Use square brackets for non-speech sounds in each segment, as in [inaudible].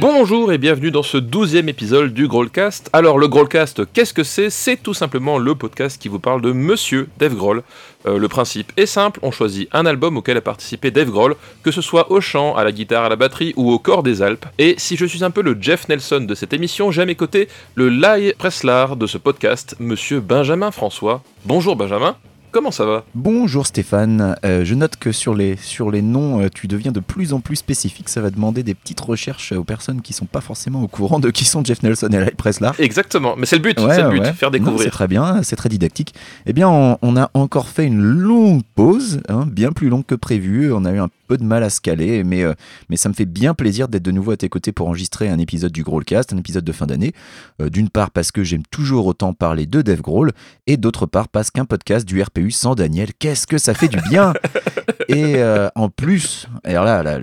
Bonjour et bienvenue dans ce douzième épisode du Growlcast. Alors le Growlcast, qu'est-ce que c'est? C'est tout simplement le podcast qui vous parle de Monsieur Dave Grohl. Euh, le principe est simple, on choisit un album auquel a participé Dave Grohl, que ce soit au chant, à la guitare, à la batterie ou au corps des Alpes. Et si je suis un peu le Jeff Nelson de cette émission, j'ai à mes côtés le Lai Preslar de ce podcast, Monsieur Benjamin François. Bonjour Benjamin. Comment ça va Bonjour Stéphane, Euh, je note que sur les, sur les noms, euh, tu deviens de plus en plus spécifique, ça va demander des petites recherches aux personnes qui sont pas forcément au courant de qui sont Jeff Nelson et Ray Preslar. Exactement, mais c'est le but, Ouais, c'est le but, ouais. faire Non, C'est découvrir. très bien, c'est très didactique. Eh bien, on, on a encore fait une longue pause, hein, bien plus longue que prévu. On a eu un peu de mal à se caler, mais, euh, mais ça me fait bien plaisir d'être de nouveau à tes côtés pour enregistrer un épisode du Growlcast, un épisode de fin d'année. Euh, D'une part parce que j'aime toujours autant parler de Dave Grohl, et d'autre part parce qu'un podcast du RPU sans Daniel, qu'est-ce que ça fait du bien [laughs] [laughs] Et euh, en plus, alors là, la,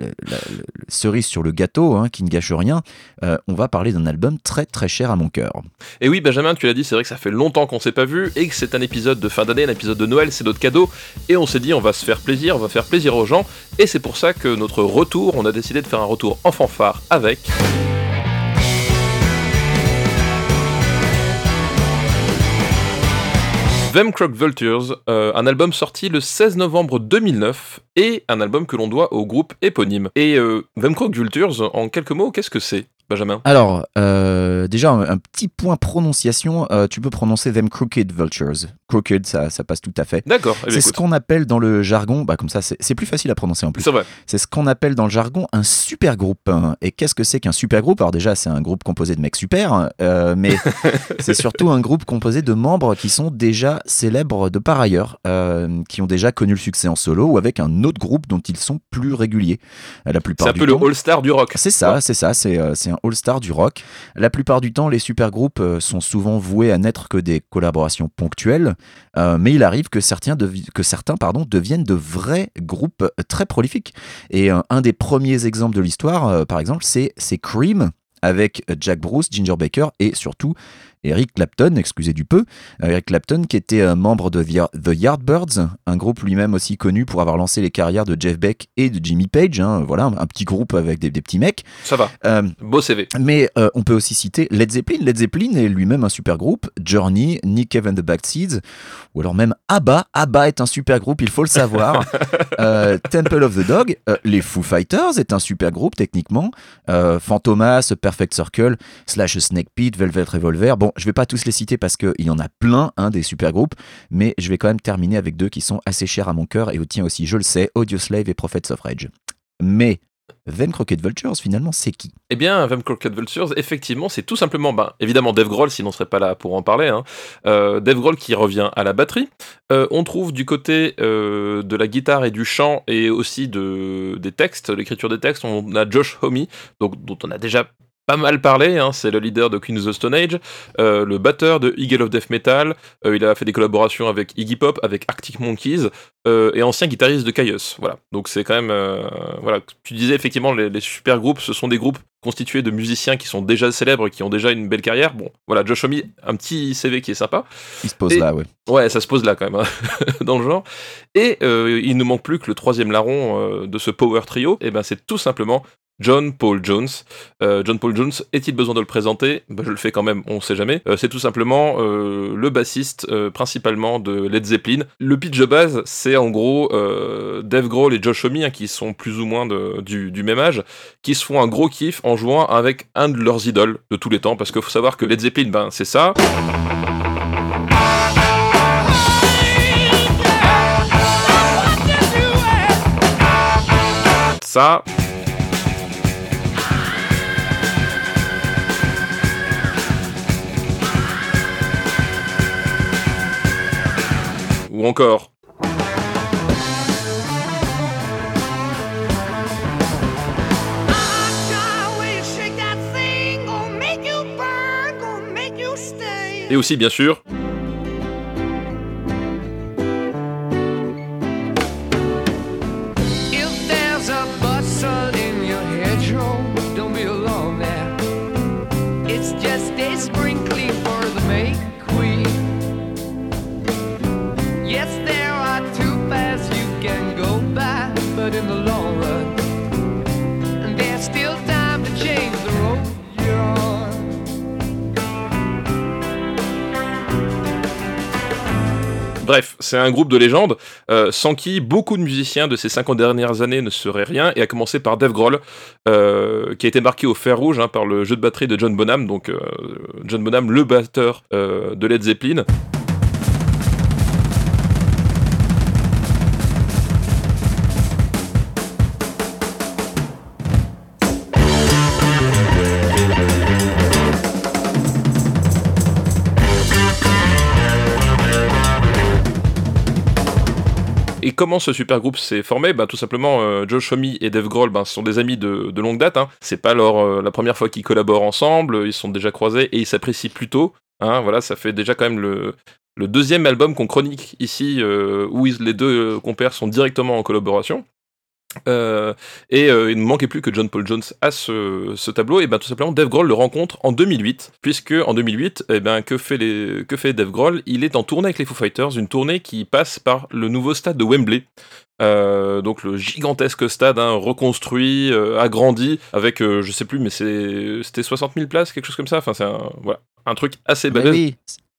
cerise sur le gâteau, hein, qui ne gâche rien, euh, on va parler d'un album très très cher à mon cœur. Et oui, Benjamin, tu l'as dit, c'est vrai que ça fait longtemps qu'on s'est pas vu et que c'est un épisode de fin d'année, un épisode de Noël, c'est notre cadeau. Et on s'est dit, on va se faire plaisir, on va faire plaisir aux gens. Et c'est pour ça que notre retour, on a décidé de faire un retour en fanfare avec. Them Croc Vultures, euh, un album sorti le 16 novembre 2009 et un album que l'on doit au groupe éponyme. Et euh, Them Croc Vultures, en quelques mots, qu'est-ce que c'est, Benjamin? Alors, euh, déjà, un, un petit point prononciation. euh, tu peux prononcer them crooked vultures. Crooked, ça, ça passe tout à fait. D'accord, eh C'est ce qu'on appelle dans le jargon, bah comme ça c'est c'est plus facile à prononcer en plus. c'est vrai. C'est ce qu'on appelle dans le jargon un super groupe. Et qu'est-ce que c'est qu'un super groupe Alors déjà c'est un groupe composé de mecs super, euh, mais [laughs] c'est surtout un groupe composé de membres qui sont déjà célèbres de par ailleurs, euh, qui ont déjà connu le succès en solo ou avec un autre groupe dont ils sont plus réguliers. La C'est plupart un du peu le all-star du rock. C'est ça, c'est ça, c'est euh, c'est un all-star du rock. La plupart du temps, les supergroupes euh, sont souvent voués à n'être que des collaborations ponctuelles, euh, mais il arrive que certains, deviennent de vrais groupes euh, très prolifiques. Et euh, un des premiers exemples de l'histoire, par exemple, c'est Cream avec Jack Bruce, Ginger Baker et surtout Eric Clapton, excusez du peu, Euh, Eric Clapton qui était euh, membre de The The Yardbirds, un groupe lui-même aussi connu pour avoir lancé les carrières de Jeff Beck et de Jimmy Page, hein, voilà, un, petit groupe avec des, des petits mecs. Ça va, Euh, beau CV. mais euh, on peut aussi citer Led Zeppelin. Led Zeppelin est lui-même un super groupe. Journey, Nick Cave and the Backseeds, ou alors même ABBA. ABBA est un super groupe, il faut le savoir. [laughs] Euh, Temple of the Dog, les Foo Fighters est un super groupe techniquement. Fantomas, Perfect Circle, Slash Snake Pit, Velvet Revolver. Bon, je vais pas tous les citer parce qu'il y en a plein hein, des super groupes, mais je vais quand même terminer avec deux qui sont assez chers à mon cœur et au tien aussi, je le sais, Audioslave et Prophets of Rage. Mais Them Crooked Vultures, finalement, c'est qui? Eh bien, Them Crooked Vultures, effectivement, c'est tout simplement, ben, évidemment, Dave Grohl, sinon on serait pas là pour en parler. Hein. Euh, Dave Grohl qui revient à la batterie. Euh, on trouve du côté euh, de la guitare et du chant et aussi de, des textes, l'écriture des textes, on a Josh Homme, donc, dont on a déjà pas mal parlé, hein, c'est le leader de Queen of the Stone Age, euh, le batteur de Eagle of Death Metal, euh, il a fait des collaborations avec Iggy Pop, avec Arctic Monkeys, euh, et ancien guitariste de Caius. Voilà, donc c'est quand même... voilà, tu disais effectivement, les, les super groupes, ce sont des groupes constitués de musiciens qui sont déjà célèbres, qui ont déjà une belle carrière. Bon, voilà, Josh Homme, un petit CV qui est sympa. Il se pose Et- là, ouais. Ouais, ça se pose là quand même, hein, [laughs] dans le genre. Et il ne manque plus que le troisième larron de ce power trio, et ben c'est tout simplement John Paul Jones. Euh, John Paul Jones, est-il besoin de le présenter? Ben, Je le fais quand même, on sait jamais. Euh, c'est tout simplement euh, le bassiste principalement de Led Zeppelin. Le pitch de base, c'est en gros Dave Grohl et Josh Homme, hein, qui sont plus ou moins du même âge, qui se font un gros kiff en jouant avec un de leurs idoles de tous les temps, parce qu'il faut savoir que Led Zeppelin, ben, c'est ça. Ça. Ou encore. Et aussi, bien sûr. Bref, c'est un groupe de légende euh, sans qui beaucoup de musiciens de ces 50 dernières années ne seraient rien, et à commencer par Dave Grohl, euh, qui a été marqué au fer rouge hein, par le jeu de batterie de John Bonham, donc euh, John Bonham, le batteur euh, de Led Zeppelin. Comment ce super groupe s'est formé ben, Tout simplement, euh, Josh Homme et Dave Grohl ben, sont des amis de, longue date. Hein. C'est pas leur, euh, la première fois qu'ils collaborent ensemble, ils sont déjà croisés et ils s'apprécient plutôt. Hein, voilà, ça fait déjà quand même le, deuxième album qu'on chronique ici, euh, où les deux compères sont directement en collaboration. Euh, et euh, il ne manquait plus que John Paul Jones à ce, ce tableau, et ben tout simplement Dave Grohl le rencontre en 2008, puisque en 2008, eh ben que fait, les, que fait Dave Grohl? Il est en tournée avec les Foo Fighters, une tournée qui passe par le nouveau stade de Wembley. Euh, donc le gigantesque stade hein, reconstruit, agrandi, avec je sais plus, mais c'était 60 000 places, quelque chose comme ça. Enfin, c'est un, voilà, un truc assez Mais balèze. oui,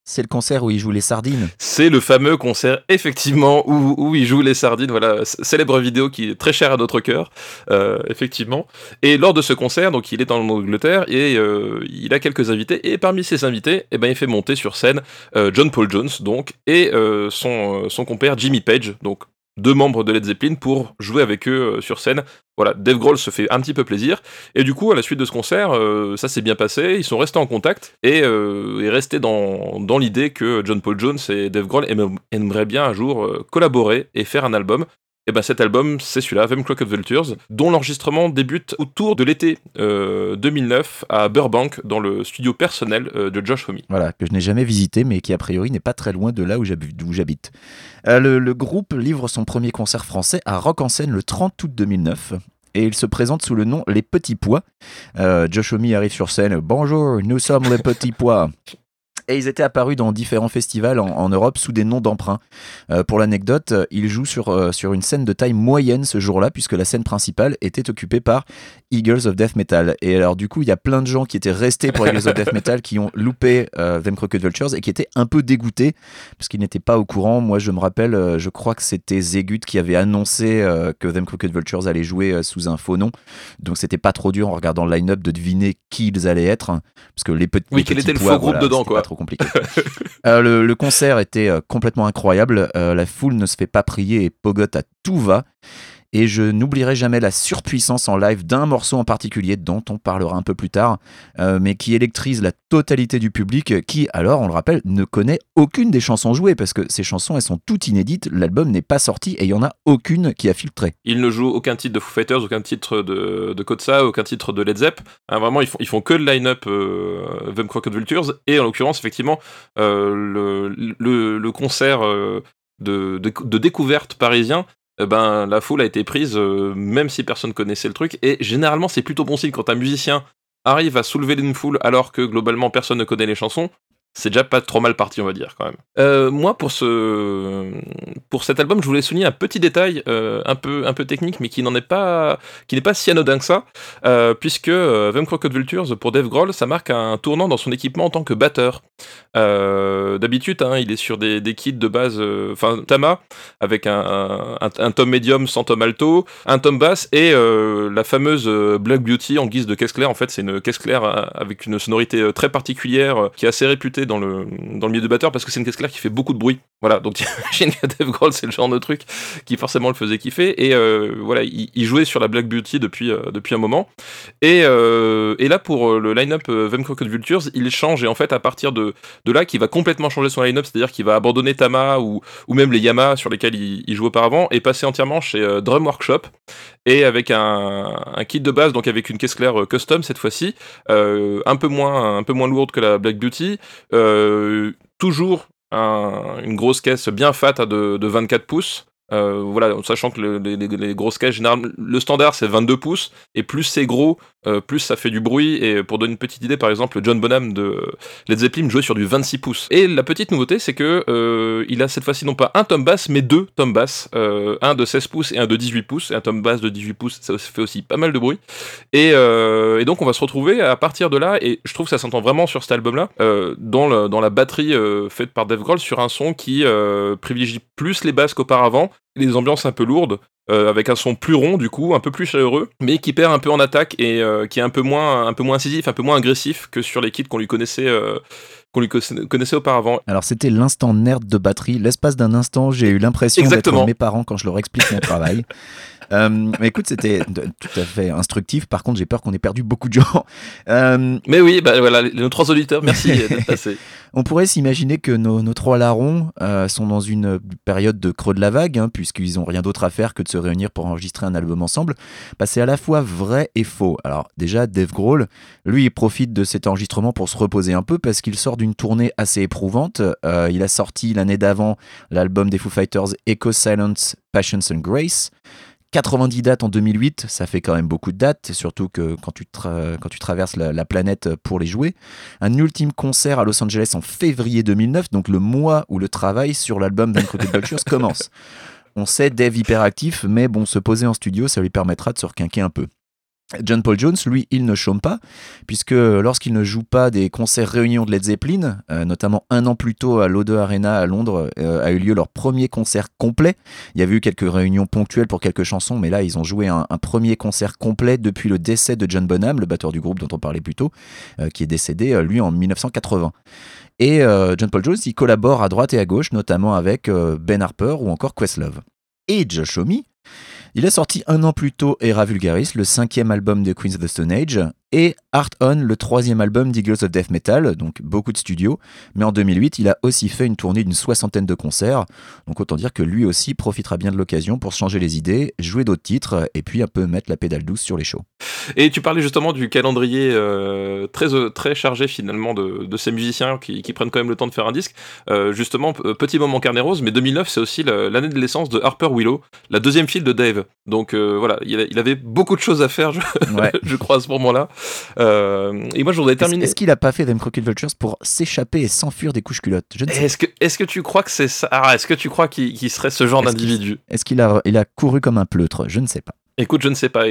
c'est le concert où il joue les sardines. C'est le fameux concert, effectivement, où, où il joue les sardines. Voilà, célèbre vidéo qui est très chère à notre cœur, euh, effectivement. Et lors de ce concert, donc il est en Angleterre et euh, il a quelques invités. Et parmi ces invités, eh ben, il fait monter sur scène euh, John Paul Jones, donc, et son, son compère Jimmy Page, donc deux membres de Led Zeppelin, pour jouer avec eux euh, sur scène. Voilà, Dave Grohl se fait un petit peu plaisir. Et du coup, à la suite de ce concert, euh, ça s'est bien passé. Ils sont restés en contact et, euh, et restés dans, dans l'idée que John Paul Jones et Dave Grohl aimeraient, aimeraient bien un jour euh, collaborer et faire un album. Et ben cet album, c'est celui-là, Them Clock of Vultures, dont l'enregistrement débute autour de l'été euh, 2009 à Burbank, dans le studio personnel euh, de Josh Homme. Voilà, que je n'ai jamais visité, mais qui a priori n'est pas très loin de là où j'habite. Euh, le, le groupe livre son premier concert français à Rock en scène le 30 août 2009. Et il se présente sous le nom Les Petits Pois. Euh, Josh Homme arrive sur scène. Bonjour, nous sommes les Petits Pois. [laughs] Et ils étaient apparus dans différents festivals en, en Europe sous des noms d'emprunt. Euh, pour l'anecdote, ils jouent sur, euh, sur une scène de taille moyenne ce jour-là, puisque la scène principale était occupée par Eagles of Death Metal. Et alors, du coup, il y a plein de gens qui étaient restés pour Eagles of Death Metal qui ont loupé euh, Them Crooked Vultures et qui étaient un peu dégoûtés parce qu'ils n'étaient pas au courant. Moi, je me rappelle, euh, je crois que c'était Zegut qui avait annoncé que Them Crooked Vultures allait jouer sous un faux nom. Donc, c'était pas trop dur en regardant le line-up de deviner qui ils allaient être. hein, parce que les, petits Oui, les quel petits était le faux groupe dedans, quoi. pas trop Euh, le, le concert était euh, complètement incroyable. Euh, la foule ne se fait pas prier et pogote à tout va. Et je n'oublierai jamais la surpuissance en live d'un morceau en particulier dont on parlera un peu plus tard, euh, mais qui électrise la totalité du public qui, alors, on le rappelle, ne connaît aucune des chansons jouées parce que ces chansons, elles sont toutes inédites, l'album n'est pas sorti et il y en a aucune qui a filtré. Ils ne jouent aucun titre de Foo Fighters, aucun titre de, de aucun titre de Led Zepp. Hein, vraiment, ils font, ils que le line-up euh, Crooked Vultures. Et en l'occurrence, effectivement, euh, le, concert euh, de, découverte parisien, ben, la foule a été prise, euh, même si personne connaissait le truc. Et généralement, c'est plutôt bon signe quand un musicien arrive à soulever une foule alors que globalement personne ne connaît les chansons. C'est déjà pas trop mal parti, on va dire, quand même. Euh, moi, pour, ce... pour cet album, je voulais souligner un petit détail euh, un, peu, un peu technique, mais qui n'en pas, n'est pas si anodin que ça, euh, puisque euh, Crooked Vultures, pour Dave Grohl, ça marque un tournant dans son équipement en tant que batteur. D'habitude, hein, il est sur des, kits de base, enfin, Tama, avec un, un, un tom médium sans tom alto, un tom basse, et la fameuse Black Beauty en guise de caisse claire. En fait, c'est une caisse claire avec une sonorité très particulière, qui est assez réputée dans le, dans le milieu de batteur, parce que c'est une caisse claire qui fait beaucoup de bruit. Voilà, donc [laughs] j'imagine que Dave Grohl, c'est le genre de truc qui forcément le faisait kiffer. Et euh, voilà, il, jouait sur la Black Beauty depuis, euh, depuis un moment. Et, euh, et là, pour le line-up Them Crooked Vultures, il change. Et en fait, à partir de, de là, qu'il va complètement changer son line-up, c'est-à-dire qu'il va abandonner Tama ou, ou même les Yamaha sur lesquels il, il joue auparavant et passer entièrement chez Drum Workshop. Et avec un, un kit de base, donc avec une caisse claire custom cette fois-ci, un, peu moins, un peu moins lourde que la Black Beauty. Euh, toujours un- une grosse caisse bien fat de, de 24 pouces. Euh, voilà, sachant que le- les, grosses caisses, généralement, le standard c'est 22 pouces, et plus c'est gros, euh, plus ça fait du bruit. Et pour donner une petite idée, par exemple, John Bonham de Led Zeppelin jouait sur du 26 pouces. Et la petite nouveauté, c'est que euh, il a cette fois-ci non pas un tom bass, mais deux tom bass, un de 16 pouces et un de 18 pouces. Et un tom bass de 18 pouces, ça fait aussi pas mal de bruit. Et, donc on va se retrouver à partir de là, et je trouve que ça s'entend vraiment sur cet album-là, dans, dans la batterie faite par Dave Grohl sur un son qui privilégie plus les basses qu'auparavant, les ambiances un peu lourdes, euh, avec un son plus rond du coup, un peu plus chaleureux, mais qui perd un peu en attaque et euh, qui est un peu moins, un peu moins incisif, un peu moins agressif que sur les kits qu'on lui connaissait. euh, qu'on lui conna- connaissait auparavant. Alors c'était l'instant nerd de batterie. L'espace d'un instant, j'ai eu l'impression d'être mes parents quand je leur explique mon travail. [laughs] Euh, mais écoute, c'était tout à fait instructif. Par contre, j'ai peur qu'on ait perdu beaucoup de gens. Euh, Mais oui, bah voilà, nos trois auditeurs, merci [laughs] d'être passés. on pourrait s'imaginer que nos, nos trois larrons euh, sont dans une période de creux de la vague, hein, puisqu'ils ont rien d'autre à faire que de se réunir pour enregistrer un album ensemble. Bah, c'est à la fois vrai et faux. Alors déjà, Dave Grohl, lui, il profite de cet enregistrement pour se reposer un peu parce qu'il sort d'une tournée assez éprouvante. Il a sorti l'année d'avant l'album des Foo Fighters Echo Silence, Passions and Grace. 90 dates en 2008, ça fait quand même beaucoup de dates, surtout que quand tu, traverses la, la planète pour les jouer. Un ultime concert à Los Angeles en février 2009, donc le mois où le travail sur l'album Van Crooked Vultures commence. On sait Dave hyperactif, mais bon, se poser en studio, ça lui permettra de se requinquer un peu. John Paul Jones, lui, il ne chôme pas, puisque lorsqu'il ne joue pas des concerts réunions de Led Zeppelin, euh, notamment un an plus tôt à l'O2 Arena à Londres, euh, a eu lieu leur premier concert complet. Il y avait eu quelques réunions ponctuelles pour quelques chansons, mais là, ils ont joué un, premier concert complet depuis le décès de John Bonham, le batteur du groupe dont on parlait plus tôt, euh, qui est décédé, lui, en 1980. Et John Paul Jones, il collabore à droite et à gauche, notamment avec Ben Harper ou encore Questlove. Et Josh Homme, il a sorti un an plus tôt Era Vulgaris, le cinquième album de Queens of the Stone Age, et Art On, le troisième album d'Eagles of Death Metal, donc beaucoup de studios. Mais en 2008, il a aussi fait une tournée d'une soixantaine de concerts, donc autant dire que lui aussi profitera bien de l'occasion pour changer les idées, jouer d'autres titres, et puis un peu mettre la pédale douce sur les shows. Et tu parlais justement du calendrier euh, très, euh, très chargé finalement de, ces musiciens qui, prennent quand même le temps de faire un disque. Euh, justement, petit moment carnet rose, mais 2009 c'est aussi la- l'année de l'essence de Harper Willow, la deuxième file de Dave. Donc euh, voilà, il, avait beaucoup de choses à faire, je, Ouais. [laughs] je crois, à ce moment-là. Euh, et moi je voudrais Est-ce terminer. est-ce qu'il a pas fait Them Crooked Vultures pour s'échapper et s'enfuir des couches culottes? Je ne sais. Est-ce que, est-ce que tu crois que c'est ça? Ah, Est-ce que tu crois qu'il qu'il serait ce genre Est-ce qu'il- d'individu? Est-ce qu'il a, il a couru comme un pleutre? Je ne sais pas. Écoute, je ne sais pas.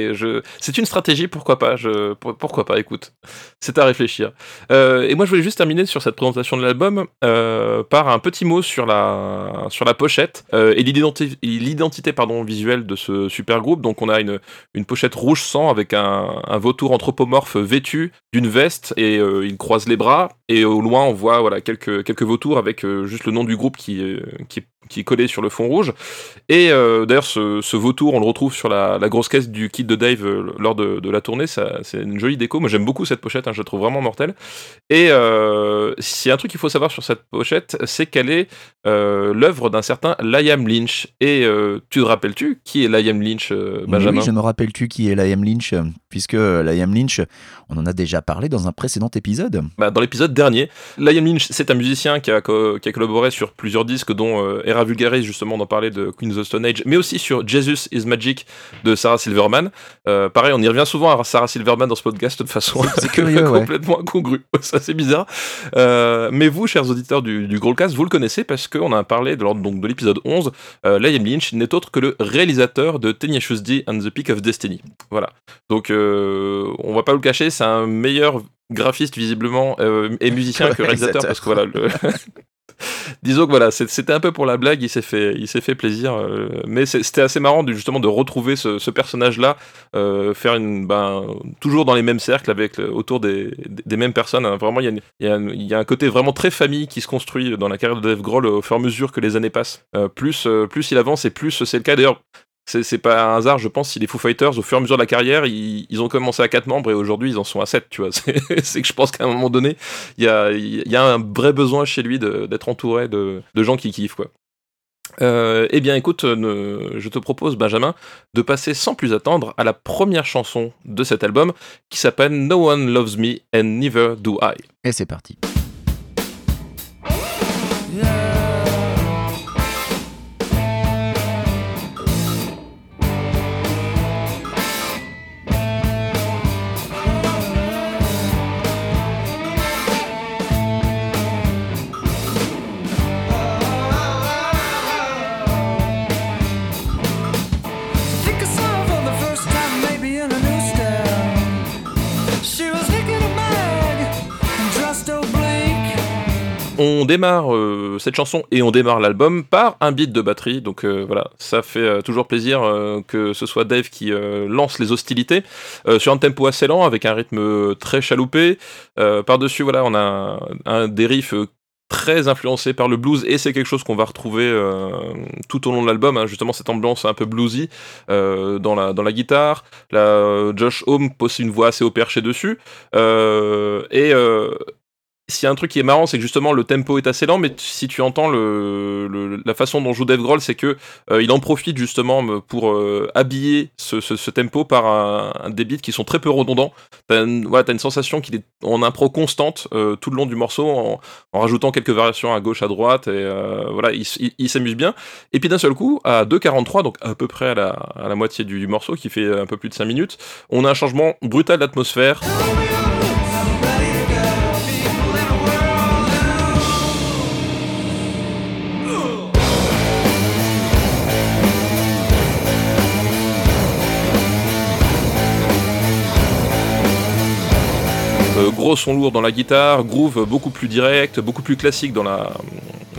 C'est une stratégie, pourquoi pas Pourquoi pas, écoute. C'est à réfléchir. Euh, et moi, je voulais juste terminer sur cette présentation de l'album euh, par un petit mot sur la, sur la pochette euh, et l'identi- et l'identité visuelle de ce super groupe. Donc, on a une, une pochette rouge sang avec un, vautour anthropomorphe vêtu d'une veste et il croise les bras. Et au loin, on voit quelques, quelques vautours avec juste le nom du groupe qui, qui, qui est collé sur le fond rouge. Et euh, d'ailleurs, ce, ce vautour, on le retrouve sur la, la grosse caisse du kit de Dave euh, lors de, de la tournée. C'est une jolie déco. Moi, j'aime beaucoup cette pochette. hein, je la trouve vraiment mortelle. Et euh, s'il y a un truc qu'il faut savoir sur cette pochette, c'est qu'elle est euh, l'œuvre d'un certain Liam Lynch. Et tu te rappelles-tu qui est Liam Lynch, Benjamin Oui, je me rappelle-tu qui est Liam Lynch, puisque Liam Lynch, on en a déjà parlé dans un précédent épisode. Bah, dans l'épisode dernier, Liam Lynch, c'est un musicien qui a, qui a collaboré sur plusieurs disques, dont Era Vulgaris, justement, d'en parler de Queen of the Stone Age, mais aussi sur Jesus is Magic de Sarah Silverman. Euh, pareil, on y revient souvent à Sarah Silverman dans ce podcast de façon [laughs] curieux, ouais. complètement incongrue. [laughs] Ça, c'est bizarre. Euh, mais vous, chers auditeurs du, du Growlcast, vous le connaissez parce qu'on a parlé de, lors donc, de l'épisode 11. Euh, Liam Lynch n'est autre que le réalisateur de Tenacious D and the Peak of Destiny. Voilà. Donc, euh, on va pas le cacher, c'est un meilleur graphiste visiblement euh, et musicien [laughs] que réalisateur parce que voilà le [laughs] disons que voilà c'était un peu pour la blague il s'est fait il s'est fait plaisir euh, mais c'était assez marrant de, justement de retrouver ce, ce personnage là faire une ben toujours dans les mêmes cercles avec autour des, mêmes personnes hein. vraiment il y, y a un- il y a un côté vraiment très famille qui se construit dans la carrière de Dave Grohl au fur et à mesure que les années passent Euh, plus euh, plus il avance et plus c'est le cas d'ailleurs c'est pas un hasard, je pense, si les Foo Fighters, au fur et à mesure de la carrière, ils, ont commencé à 4 membres et aujourd'hui ils en sont à 7, tu vois. [laughs] C'est que je pense qu'à un moment donné, il y a, un vrai besoin chez lui d'être entouré de, gens qui kiffent, quoi. Euh, eh bien, écoute, ne- je te propose, Benjamin, de passer sans plus attendre à la première chanson de cet album qui s'appelle No One Loves Me and Neither Do I. Et c'est parti. On démarre euh, cette chanson et on démarre l'album par un beat de batterie. Donc euh, voilà, ça fait euh, toujours plaisir que ce soit Dave qui lance les hostilités sur un tempo assez lent avec un rythme très chaloupé. Par-dessus, voilà, on a un, un très influencé par le blues et c'est quelque chose qu'on va retrouver tout au long de l'album hein, justement cette ambiance un peu bluesy dans la guitare Josh Homme pose une voix assez au perché dessus et s'il y a un truc qui est marrant, c'est que justement le tempo est assez lent, mais si tu entends le, le- la façon dont joue Dave Grohl, c'est que euh, il en profite justement me- pour euh, habiller ce, ce- ce tempo par un, un des beats qui sont très peu redondants. T'as une, voilà, t'as une sensation qu'il est en impro constante euh, tout le long du morceau, en, en rajoutant quelques variations à gauche, à droite, et euh, voilà, il s'amuse bien. Et puis d'un seul coup, à 2.43, donc à peu près à la, à la moitié du, du morceau, qui fait un peu plus de 5 minutes, on a un changement brutal d'atmosphère. Gros son lourd dans la guitare, groove beaucoup plus direct, beaucoup plus classique dans la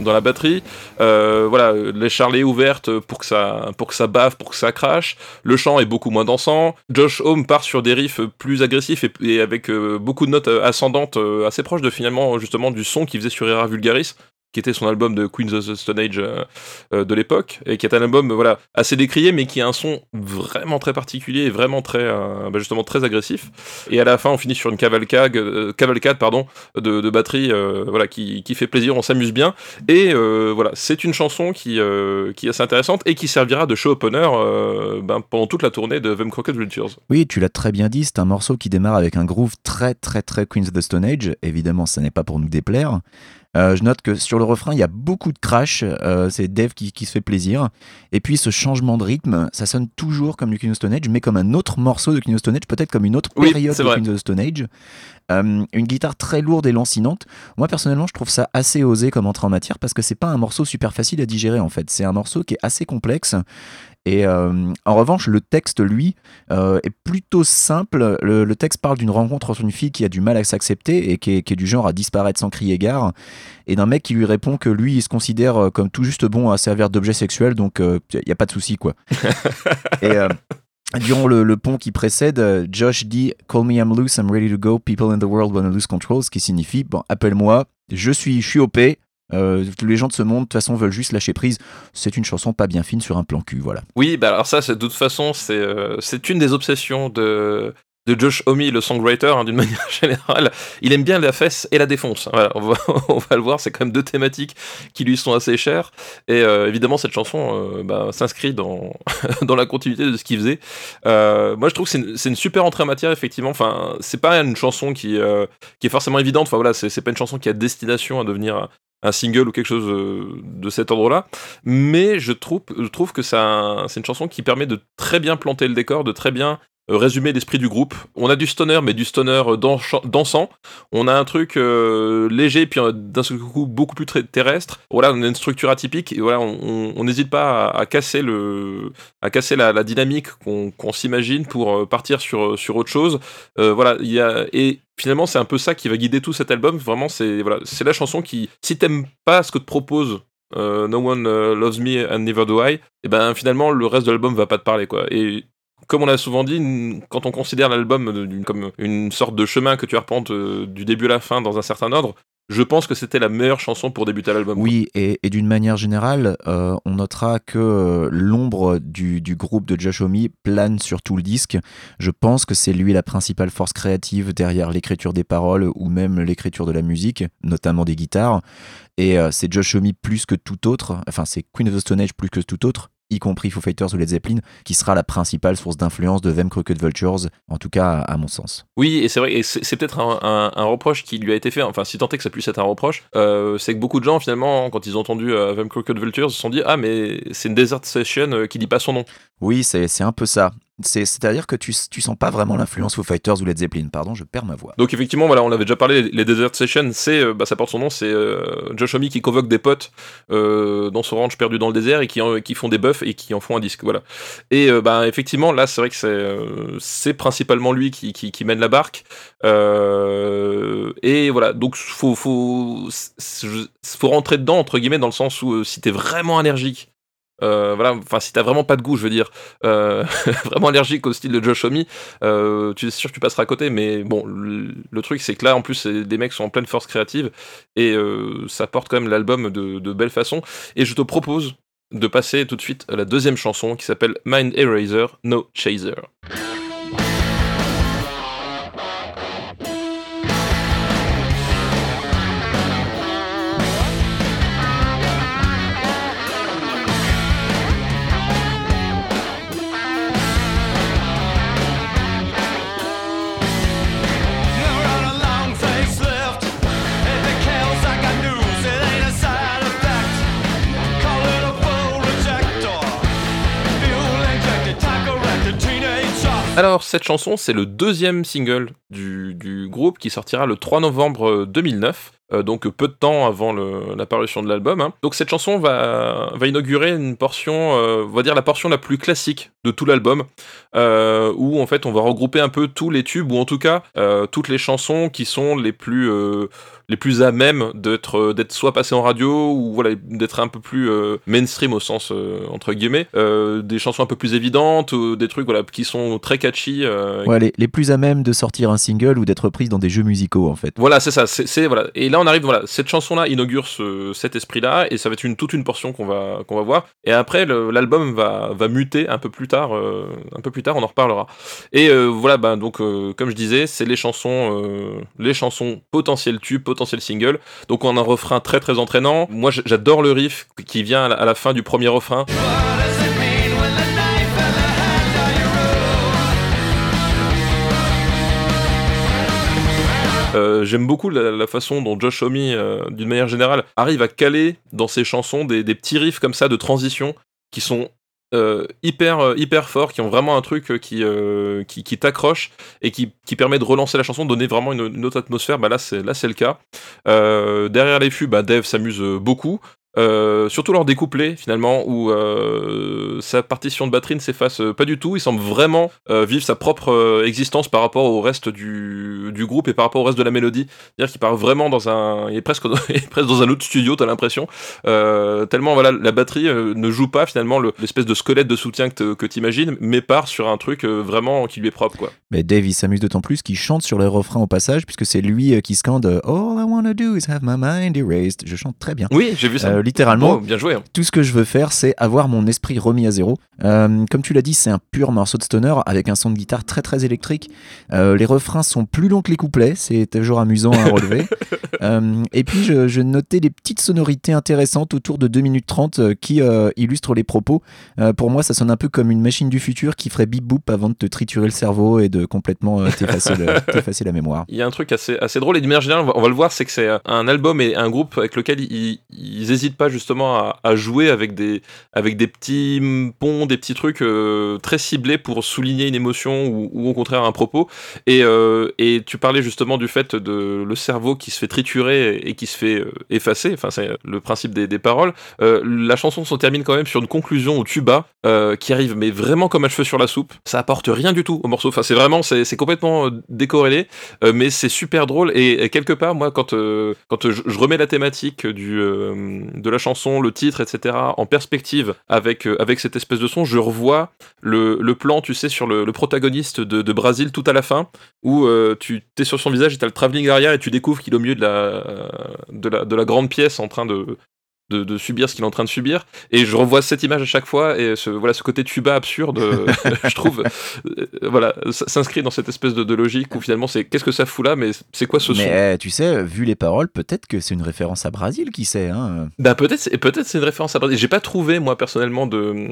dans la batterie. Euh, voilà, les charlets ouvertes pour que ça pour ça bave, pour que ça crache. Le chant est beaucoup moins dansant. Josh Homme part sur des riffs plus agressifs et, avec euh, beaucoup de notes ascendantes, euh, assez proches de finalement justement du son qu'il faisait sur Era Vulgaris qui était son album de Queens of the Stone Age euh, euh, de l'époque, et qui est un album voilà assez décrié, mais qui a un son vraiment très particulier et vraiment très euh, bah, justement très agressif. Et à la fin, on finit sur une cavalcade, cavalcade pardon, de, de batterie, voilà qui, qui fait plaisir, on s'amuse bien. Et voilà, c'est une chanson qui qui est assez intéressante et qui servira de show opener ben, pendant toute la tournée de Them Crooked Vultures. Oui, tu l'as très bien dit, c'est un morceau qui démarre avec un groove très très très Queens of the Stone Age. Évidemment, ça n'est pas pour nous déplaire. Euh, je note que sur le refrain, il y a beaucoup de crash. euh, c'est Dave qui, qui se fait plaisir. Et puis ce changement de rythme, ça sonne toujours comme du Queen of Stone Age, mais comme un autre morceau de Queen of Stone Age, peut-être comme une autre Oui, période de. Queen of Stone Age. Euh, une guitare très lourde et lancinante. Moi personnellement, je trouve ça assez osé comme entrée en matière parce que c'est pas un morceau super facile à digérer en fait. C'est un morceau qui est assez complexe. Et euh, en revanche, le texte, lui, euh, est plutôt simple. Le, le texte parle d'une rencontre entre une fille qui a du mal à s'accepter et qui est, qui est du genre à disparaître sans crier gare, et d'un mec qui lui répond que lui, il se considère euh, comme tout juste bon à servir d'objet sexuel, donc il n'y a pas de souci, quoi. [laughs] et. Durant le, le pont qui précède, Josh dit Call me, I'm loose, I'm ready to go. People in the world wanna lose control, ce qui signifie Bon, appelle-moi, je suis, je suis OP. Euh, les gens de ce monde, de toute façon, veulent juste lâcher prise. C'est une chanson pas bien fine sur un plan cul, voilà. Oui, bah alors ça, de toute façon, c'est euh, une des obsessions de de Josh Homme, le songwriter, hein, d'une [laughs] manière générale. Il aime bien la fesse et la défonce. Voilà, [laughs] on, va, le voir, c'est quand même deux thématiques qui lui sont assez chères. Et euh, évidemment, cette chanson euh, bah, s'inscrit dans, [laughs] dans la continuité de ce qu'il faisait. Euh, moi, je trouve que c'est une, une super entrée en matière, effectivement. Enfin, c'est pas une chanson qui, qui est forcément évidente. Enfin, voilà, c'est pas une chanson qui a destination à devenir un single ou quelque chose euh, de cet ordre-là. Mais je trouve, je trouve que c'est une chanson qui permet de très bien planter le décor, de très bien résumer l'esprit du groupe. On a du stoner, mais du stoner euh, dansa- dansant. On a un truc euh, léger, puis euh, d'un seul coup beaucoup plus terrestre. Voilà, on a une structure atypique. Et voilà, on- n'hésite pas à, casser le, à casser la, dynamique qu'on s'imagine pour euh, partir sur sur autre chose. Euh, voilà, il y a et finalement c'est un peu ça qui va guider tout cet album. Vraiment, c'est voilà, c'est la chanson qui, si t'aimes pas ce que te propose euh, No One euh, Loves Me and Never Do I, et ben finalement le reste de l'album va pas te parler quoi. Comme on l'a souvent dit, quand on considère l'album d'une- comme une sorte de chemin que tu arpentes euh, du début à la fin dans un certain ordre, je pense que c'était la meilleure chanson pour débuter l'album. Oui, et, d'une manière générale, euh, on notera que euh, l'ombre du, groupe de Josh plane sur tout le disque. Je pense que c'est lui la principale force créative derrière l'écriture des paroles ou même l'écriture de la musique, notamment des guitares. Et euh, c'est Josh plus que tout autre, enfin c'est Queen of the Stone Age plus que tout autre, y compris Foo Fighters ou Led Zeppelin, qui sera la principale source d'influence de Them Crooked Vultures, en tout cas à, mon sens. Oui, et c'est vrai, et c'est peut-être un, un- un reproche qui lui a été fait, enfin, si tant est que ça puisse être un reproche, euh, c'est que beaucoup de gens, finalement, quand ils ont entendu euh, Them Crooked Vultures, se sont dit Ah, mais c'est une Desert Session euh, qui dit pas son nom. Oui, c'est un peu ça. C'est- C'est-à-dire que tu, tu sens pas vraiment l'influence Foo Fighters ou Led Zeppelin. Pardon, je perds ma voix. Donc effectivement, voilà, on avait déjà parlé, les Desert Sessions, c'est, euh, bah, ça porte son nom, c'est euh, Josh Homme qui convoque des potes euh, dans son ranch perdu dans le désert et qui, qui font des buffs et qui en font un disque, voilà. Et euh, bah, effectivement, là, c'est vrai que c'est, principalement lui qui, qui, mène la barque. Et voilà, donc faut, faut, faut rentrer dedans, entre guillemets, dans le sens où si t'es vraiment allergique, euh, voilà, enfin si t'as vraiment pas de goût, je veux dire, euh, [laughs] vraiment allergique au style de Josh Homme, euh, tu es sûr que tu passeras à côté, mais bon, le, truc c'est que là en plus les mecs sont en pleine force créative et ça porte quand même l'album de, de belle façon. Et je te propose de passer tout de suite à la deuxième chanson qui s'appelle Mind Eraser No Chaser. Alors cette chanson c'est le deuxième single du, groupe qui sortira le 3 novembre 2009. euh, donc peu de temps avant l'apparition de l'album. hein. Donc cette chanson va, inaugurer une portion, euh, on va dire la portion la plus classique de tout l'album, euh, où en fait on va regrouper un peu tous les tubes, ou en tout cas euh, toutes les chansons qui sont les plus, euh, les plus à même d'être euh, d'être soit passées en radio, ou voilà, d'être un peu plus euh, mainstream au sens euh, entre guillemets, Euh, des chansons un peu plus évidentes, ou des trucs voilà, qui sont très catchy. Ouais, les, les plus à même de sortir un single ou d'être prises dans des jeux musicaux en fait. voilà, c'est ça. C'est voilà. Et là, on arrive. Voilà, cette chanson-là inaugure ce- cet esprit-là, et ça va être une toute une portion qu'on va qu'on va voir. Et après, l'album va va muter un peu plus tard. un peu plus tard, on en reparlera. Et voilà, ben donc comme je disais, c'est les chansons, les chansons potentiel tube, potentiel single. Donc on a un refrain très très entraînant. Moi, j'adore le riff qui vient à la, fin du premier refrain. Euh, J'aime beaucoup la, façon dont Josh Homme, euh, d'une manière générale, arrive à caler dans ses chansons des petits riffs comme ça de transition qui sont euh, hyper euh, hyper forts, qui ont vraiment un truc euh, qui qui, t'accroche et qui, permet de relancer la chanson, donner vraiment une, autre atmosphère. Bah là c'est là c'est le cas. Derrière les fûts, bah Dave s'amuse beaucoup. Euh, surtout lors des couplets finalement où euh, sa partition de batterie ne s'efface euh, pas du tout. Il semble vraiment euh, vivre sa propre existence par rapport au reste du, du groupe et par rapport au reste de la mélodie. C'est-à-dire qu'il part vraiment dans un il est presque [laughs] il est presque dans un autre studio t'as l'impression. Tellement voilà la batterie ne joue pas finalement le- l'espèce de squelette de soutien que, t'imagines mais part sur un truc vraiment qui lui est propre quoi. Mais Dave il s'amuse d'autant plus qu'il chante sur les refrains au passage puisque c'est lui qui scande All I wanna do is have my mind erased. Je chante très bien. oui j'ai vu ça Euh, littéralement, Bon, bien joué hein. tout ce que je veux faire, c'est avoir mon esprit remis à zéro. Euh, comme tu l'as dit, c'est un pur morceau de stoner avec un son de guitare très très électrique. Euh, les refrains sont plus longs que les couplets, c'est toujours amusant à relever. [laughs] Et puis, je, je notais des petites sonorités intéressantes autour de 2 minutes 30 euh, qui illustrent les propos. Pour moi, ça sonne un peu comme une machine du futur qui ferait bip boop avant de te triturer le cerveau et de complètement [laughs] t'effacer la mémoire. Il y a un truc assez, assez drôle et d'une manière générale, on va, on va le voir, c'est que c'est un album et un groupe avec lequel ils, ils hésitent pas justement à, jouer avec des, avec des petits ponts, des petits trucs euh, très ciblés pour souligner une émotion ou, au contraire un propos. Et, euh, et tu parlais justement du fait de le cerveau qui se fait triturer et qui se fait euh, effacer, enfin c'est le principe des, des paroles. La chanson se termine quand même sur une conclusion au tuba qui arrive mais vraiment comme un cheveu sur la soupe. Ça apporte rien du tout au morceau. Enfin c'est vraiment, c'est complètement décorrélé. Mais c'est super drôle et, quelque part moi quand quand je, remets la thématique du de la chanson le titre etc en perspective avec euh, avec cette espèce de son je revois le, plan tu sais sur le, protagoniste de, de Brésil tout à la fin où euh, tu es sur son visage et t'as le travelling arrière et tu découvres qu'il est au milieu de la de la de la grande pièce en train de de, de subir ce qu'il est en train de subir. Et je revois cette image à chaque fois et ce voilà ce côté tuba absurde euh, [laughs] je trouve euh, voilà s- s'inscrit dans cette espèce de, de logique où finalement c'est qu'est-ce que ça fout là mais c'est quoi ce son? Mais eh, tu sais, vu les paroles, peut-être que c'est une référence à Brésil, qui sait. Hein. Bah peut-être peut-être c'est une référence à Brésil. J'ai pas trouvé moi personnellement de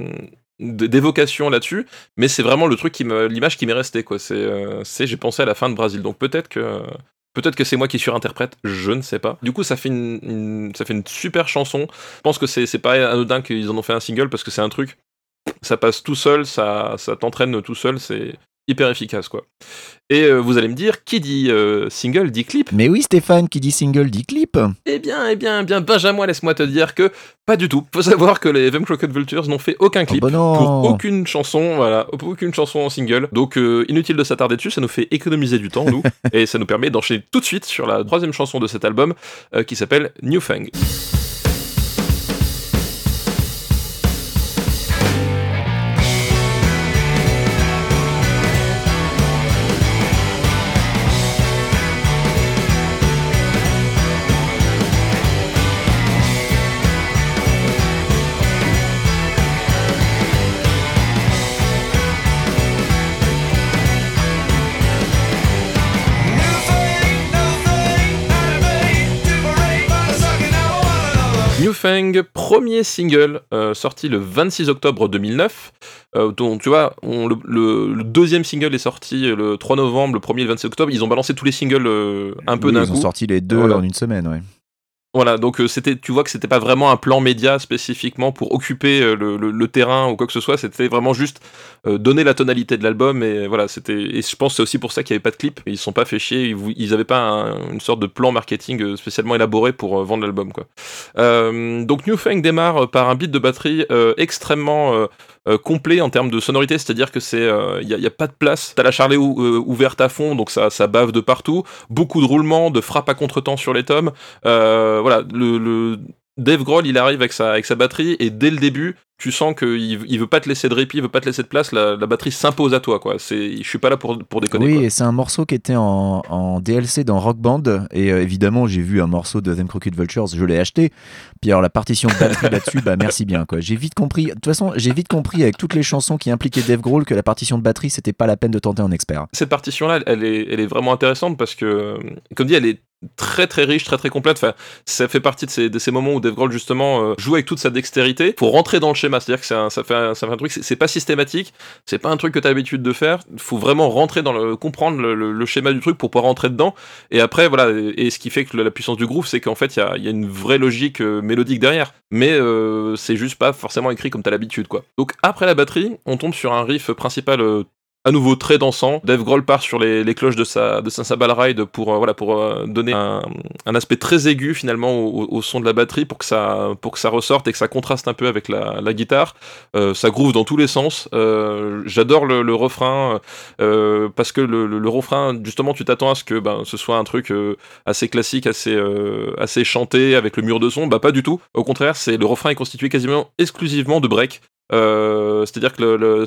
d'évocation là-dessus mais c'est vraiment le truc qui me l'image qui m'est restée quoi. C'est euh, c'est j'ai pensé à la fin de Brésil. Donc peut-être que Peut-être que c'est moi qui surinterprète, je ne sais pas. Du coup, ça fait une, super chanson. Je pense que c'est c'est pas anodin qu'ils en ont fait un single parce que c'est un truc ça passe tout seul, ça, ça t'entraîne tout seul, c'est hyper efficace quoi. Et euh, vous allez me dire, qui dit euh, single dit clip? Mais oui, Stéphane, qui dit single dit clip. Eh bien, eh bien, eh bien, Benjamin, laisse-moi te dire que pas du tout. Faut savoir que les Them Crooked Vultures n'ont fait aucun clip bah non. pour aucune chanson, voilà, pour aucune chanson en single. Donc euh, inutile de s'attarder dessus, ça nous fait économiser du temps nous, [laughs] et ça nous permet d'enchaîner tout de suite sur la troisième chanson de cet album qui s'appelle New Fang. Premier single euh, sorti le 26 octobre 2009. Euh, dont tu vois, on- le, le- le deuxième single est sorti le 3 novembre, le premier le 26 octobre. Ils ont balancé tous les singles euh, un peu d'un Ils ont coup. sorti les deux Voilà. en une semaine, ouais. Voilà, donc euh, c'était, tu vois que c'était pas vraiment un plan média spécifiquement pour occuper euh, le, terrain ou quoi que ce soit. C'était vraiment juste euh, donner la tonalité de l'album et voilà. C'était, et je pense c'est aussi pour ça qu'il y avait pas de clip. Ils se sont pas fait chier. Ils, ils avaient pas un- une sorte de plan marketing spécialement élaboré pour vendre l'album quoi. Donc New Fang démarre par un beat de batterie extrêmement euh, complet en termes de sonorité, c'est-à-dire que c'est, il y, a- pas de place. T'as la charlet ou- euh, ouverte à fond, donc ça, ça bave de partout. Beaucoup de roulements, de frappes à contretemps sur les tomes. Euh, voilà, le, le Dave Grohl, il arrive avec sa, avec sa batterie et dès le début, tu sens qu'il il veut pas te laisser de répit, il veut pas te laisser de place. La, la batterie s'impose à toi, quoi. Je suis pas là pour, pour déconner. Oui, quoi. et c'est un morceau qui était en, en DLC dans Rock Band. Et euh, évidemment, j'ai vu un morceau de Them Crooked Vultures, je l'ai acheté. Puis alors, la partition de batterie là-dessus, bah merci bien. quoi. J'ai vite compris. De toute façon, j'ai vite compris avec toutes les chansons qui impliquaient Dave Grohl que la partition de batterie, c'était pas la peine de tenter en expert. Cette partition-là, elle est, elle est vraiment intéressante parce que, comme dit, elle est très très riche, très très complète. Enfin, ça fait partie de ces, moments où Dave Grohl justement euh, joue avec toute sa dextérité pour rentrer dans le schéma. C'est-à-dire que ça, fait un, truc, c'est pas systématique, c'est pas un truc que tu as l'habitude de faire. Faut vraiment rentrer dans le, comprendre le, schéma du truc pour pouvoir rentrer dedans. Et après, voilà, et, ce qui fait que la puissance du groove, c'est qu'en fait, il y a, une vraie logique euh, mélodique derrière. Mais euh, c'est juste pas forcément écrit comme t'as l'habitude, quoi. Donc après la batterie, on tombe sur un riff principal à nouveau très dansant. Dave Grohl part sur les, cloches de sa, de sa Sabal Ride pour, euh, pour euh, donner un, aspect très aigu finalement au, son de la batterie pour que, ça, pour que ça ressorte et que ça contraste un peu avec la, guitare. Euh, ça groove dans tous les sens. J'adore le, refrain parce que le, refrain, justement, tu t'attends à ce que ben, ce soit un truc assez classique, assez, chanté avec le mur de son. Bah, pas du tout. Au contraire, c'est le refrain est constitué quasiment exclusivement de breaks. Euh, c'est-à-dire que le,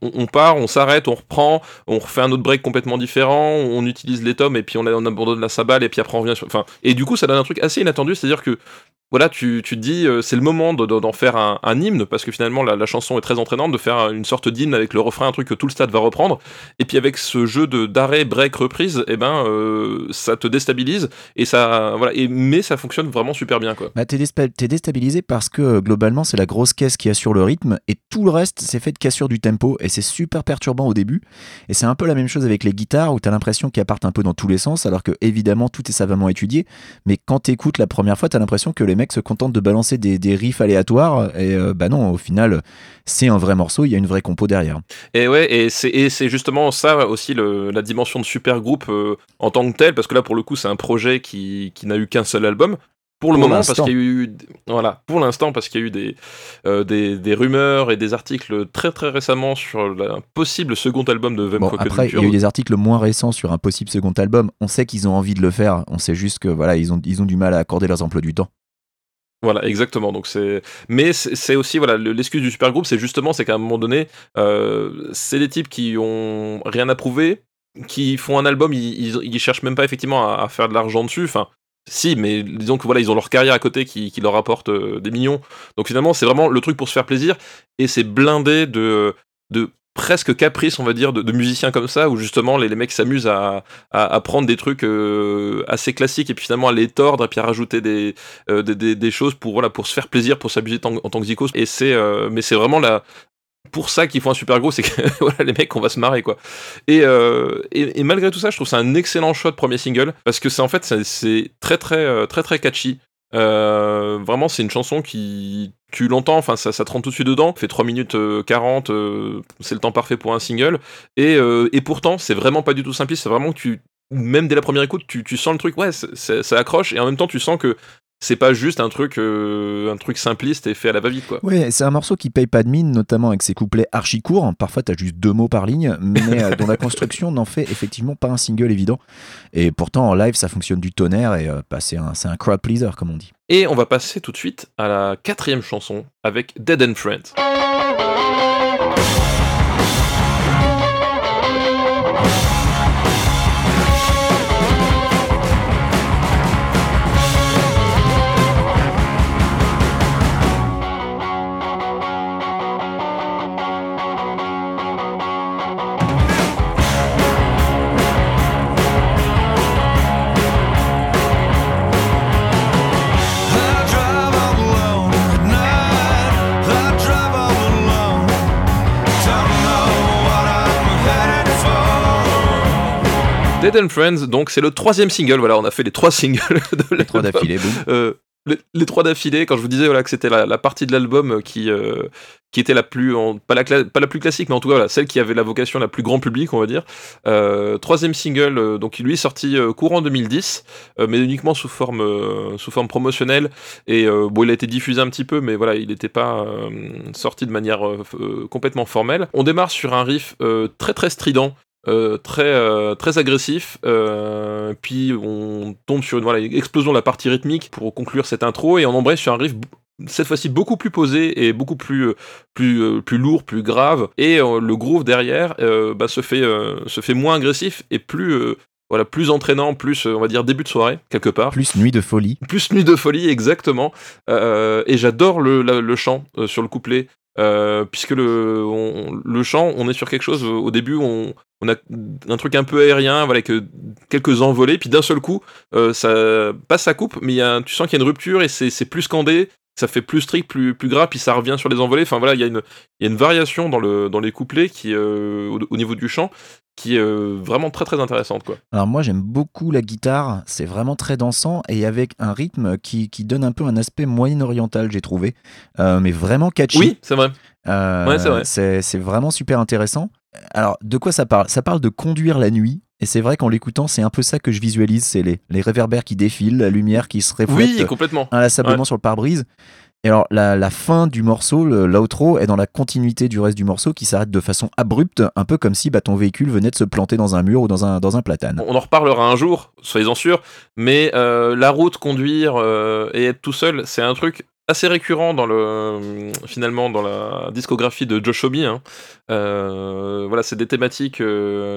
on, part, on s'arrête, on reprend, on refait un autre break complètement différent, on utilise les tomes et puis on, on abandonne la sabale et puis après on revient sur. Enfin, et du coup, ça donne un truc assez inattendu, c'est-à-dire que voilà, tu, tu te dis, euh, c'est le moment de- de- d'en faire un, hymne, parce que finalement la, chanson est très entraînante, de faire une sorte d'hymne avec le refrain, un truc que tout le stade va reprendre. Et puis avec ce jeu de d'arrêt, break, reprise, eh ben, euh, ça te déstabilise, et ça, voilà, et, mais ça fonctionne vraiment super bien, quoi. Bah, t'es, t'es déstabilisé parce que euh, globalement, c'est la grosse caisse qui assure le rythme et tout le reste, c'est fait de cassure du tempo et c'est super perturbant au début. Et c'est un peu la même chose avec les guitares où t'as l'impression qu'elles partent un peu dans tous les sens alors que évidemment tout est savamment étudié. Mais quand t'écoutes la première fois, t'as l'impression que les mecs se contentent de balancer des, des riffs aléatoires et euh, bah non, au final, c'est un vrai morceau, il y a une vraie compo derrière. Et ouais, et c'est, justement ça aussi le- la dimension de super groupe euh, en tant que tel, parce que là pour le coup c'est un projet qui, qui n'a eu qu'un seul album. Pour le Pour moment, parce qu'il y a eu, voilà, pour l'instant, parce qu'il y a eu des, euh, des, des rumeurs et des articles très très récemment sur la- un possible second album de Them Bon, après, il y a eu des articles moins récents sur un possible second album. On sait qu'ils ont envie de le faire, on sait juste que voilà, ils ont, ils ont du mal à accorder leurs emplois du temps. Voilà, exactement. Donc c'est, mais c'est aussi voilà le- l'excuse du super groupe, c'est justement c'est qu'à un moment donné, euh, c'est des types qui ont rien à prouver, qui font un album, ils, ils, cherchent même pas effectivement à, à faire de l'argent dessus. Enfin, si, mais disons que voilà, ils ont leur carrière à côté qui, qui leur apporte euh, des millions. Donc finalement, c'est vraiment le truc pour se faire plaisir et c'est blindé de de presque caprice, on va dire, de, musiciens comme ça, où justement les, les mecs s'amusent à, à, prendre des trucs euh, assez classiques et puis finalement à les tordre et puis à rajouter des, euh, des, des, choses pour voilà pour se faire plaisir, pour s'amuser en, tant que zikos. Et c'est euh, mais c'est vraiment la pour ça qu'ils font un super gros, c'est que [laughs] voilà les mecs on va se marrer quoi. Et, et, et malgré tout ça, je trouve c'est un excellent choix de premier single parce que c'est en fait c'est- très très très très catchy. Euh, vraiment, c'est une chanson qui. Tu l'entends, enfin, ça, ça te rentre tout de suite dedans. Fait 3 minutes euh, 40, euh, c'est le temps parfait pour un single. Et, euh, et pourtant, c'est vraiment pas du tout simpliste. C'est vraiment que tu. Même dès la première écoute, tu, tu sens le truc, ouais, ça accroche. Et en même temps, tu sens que c'est pas juste un truc, euh, un truc simpliste et fait à la va-vite, quoi. Ouais, c'est un morceau qui paye pas de mine, notamment avec ses couplets archi courts. Parfois, t'as juste deux mots par ligne, mais euh, dont la construction n'en fait effectivement pas un single évident. Et pourtant, en live, ça fonctionne du tonnerre et euh, bah, c'est un, c'est un crowd pleaser, comme on dit. Et on va passer tout de suite à la quatrième chanson avec Dead and Friends. Dead and Friends, donc c'est le troisième single. Voilà, on a fait les trois singles [laughs] de Les trois d'affilée. Euh, les, les trois d'affilée, quand je vous disais voilà, que c'était la, la partie de l'album qui, euh, qui était la plus, en- pas, la pas la plus classique, mais en tout cas voilà, celle qui avait la vocation la plus grand public, on va dire. Euh, troisième single, euh, donc lui est sorti euh, courant 2010, euh, mais uniquement sous forme, euh, sous forme promotionnelle. Et euh, bon, il a été diffusé un petit peu, mais voilà, il n'était pas euh, sorti de manière euh, euh, complètement formelle. On démarre sur un riff euh, très très strident. Euh, très euh, très agressif euh, puis on tombe sur une voilà, explosion de la partie rythmique pour conclure cette intro et on embraye sur un riff cette fois-ci beaucoup plus posé et beaucoup plus plus plus lourd plus grave et le groove derrière bah, se fait se fait moins agressif et plus voilà plus entraînant plus on va dire début de soirée quelque part Plus Nuit de folie. plus Nuit de folie, exactement. Euh, et j'adore le, chant euh, sur le couplet. Euh, puisque le, chant, on est sur quelque chose. euh, Au début, on, on a un truc un peu aérien, voilà, avec euh, quelques envolées, puis d'un seul coup, ça passe sa coupe, mais y a tu sens qu'il y a une rupture et c'est plus scandé, ça fait plus strict, plus, plus gras, puis ça revient sur les envolées. Enfin voilà, il y, a une- il y a une variation dans, le, dans les couplets qui, au, au niveau du chant qui est euh, vraiment très très intéressante. Quoi. Alors moi j'aime beaucoup la guitare, c'est vraiment très dansant et avec un rythme qui, qui donne un peu un aspect moyen-oriental j'ai trouvé, Euh, mais vraiment catchy. Oui, c'est vrai. Euh, Ouais, c'est vrai. c'est c'est vraiment super intéressant. Alors de quoi ça parle? Ça parle de conduire la nuit. Et c'est vrai qu'en l'écoutant, c'est un peu ça que je visualise, c'est les, les réverbères qui défilent, la lumière qui se reflète Oui, complètement. inlassablement sur le pare-brise. Et alors, la, fin du morceau, l'outro, est dans la continuité du reste du morceau qui s'arrête de façon abrupte, un peu comme si bah, ton véhicule venait de se planter dans un mur ou dans un, dans un platane. On en reparlera un jour, soyez-en sûrs, mais euh, la route, conduire euh, et être tout seul, c'est un truc assez récurrent dans le euh, finalement dans la discographie de Josh Homme. hein. Euh, voilà, c'est des thématiques.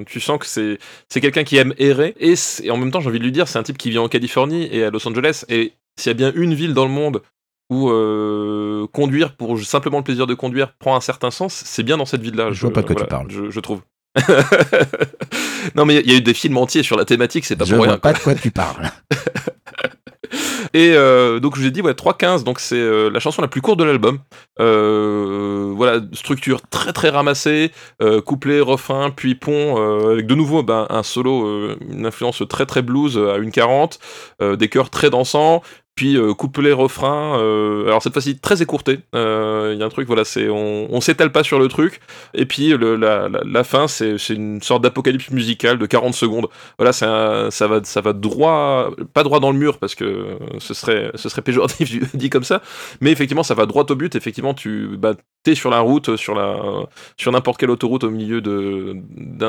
tu sens que c'est c'est quelqu'un qui aime errer et, et en même temps, j'ai envie de lui dire, c'est un type qui vit en Californie et à Los Angeles. Et s'il y a bien une ville dans le monde où euh, conduire pour simplement le plaisir de conduire prend un certain sens, c'est bien dans cette ville-là. Je vois pas de quoi tu parles. Je, je trouve. [laughs] non, mais il y a eu des films entiers sur la thématique, c'est pas Je pour vois rien. pas de quoi tu parles. [laughs] [laughs] Et euh, donc je vous ai dit ouais 3.15 donc c'est euh, la chanson la plus courte de l'album. Euh, voilà structure très très ramassée, couplet, refrain, puis pont avec de nouveau ben, un solo, une influence très très blues à une 40, euh, des chœurs très dansants. Puis euh, couplet, refrain, euh, alors cette fois-ci très écourté. Euh, Il y a un truc, voilà, c'est on, on s'étale pas sur le truc. Et puis la, fin, c'est une sorte d'apocalypse musical de 40 secondes. Voilà, un- ça va, ça va droit, pas droit dans le mur parce que ce serait, ce serait péjoratif [laughs] dit comme ça. Mais effectivement, ça va droit au but. Effectivement, tu, bah, t'es sur la route, sur la, sur n'importe quelle autoroute au milieu de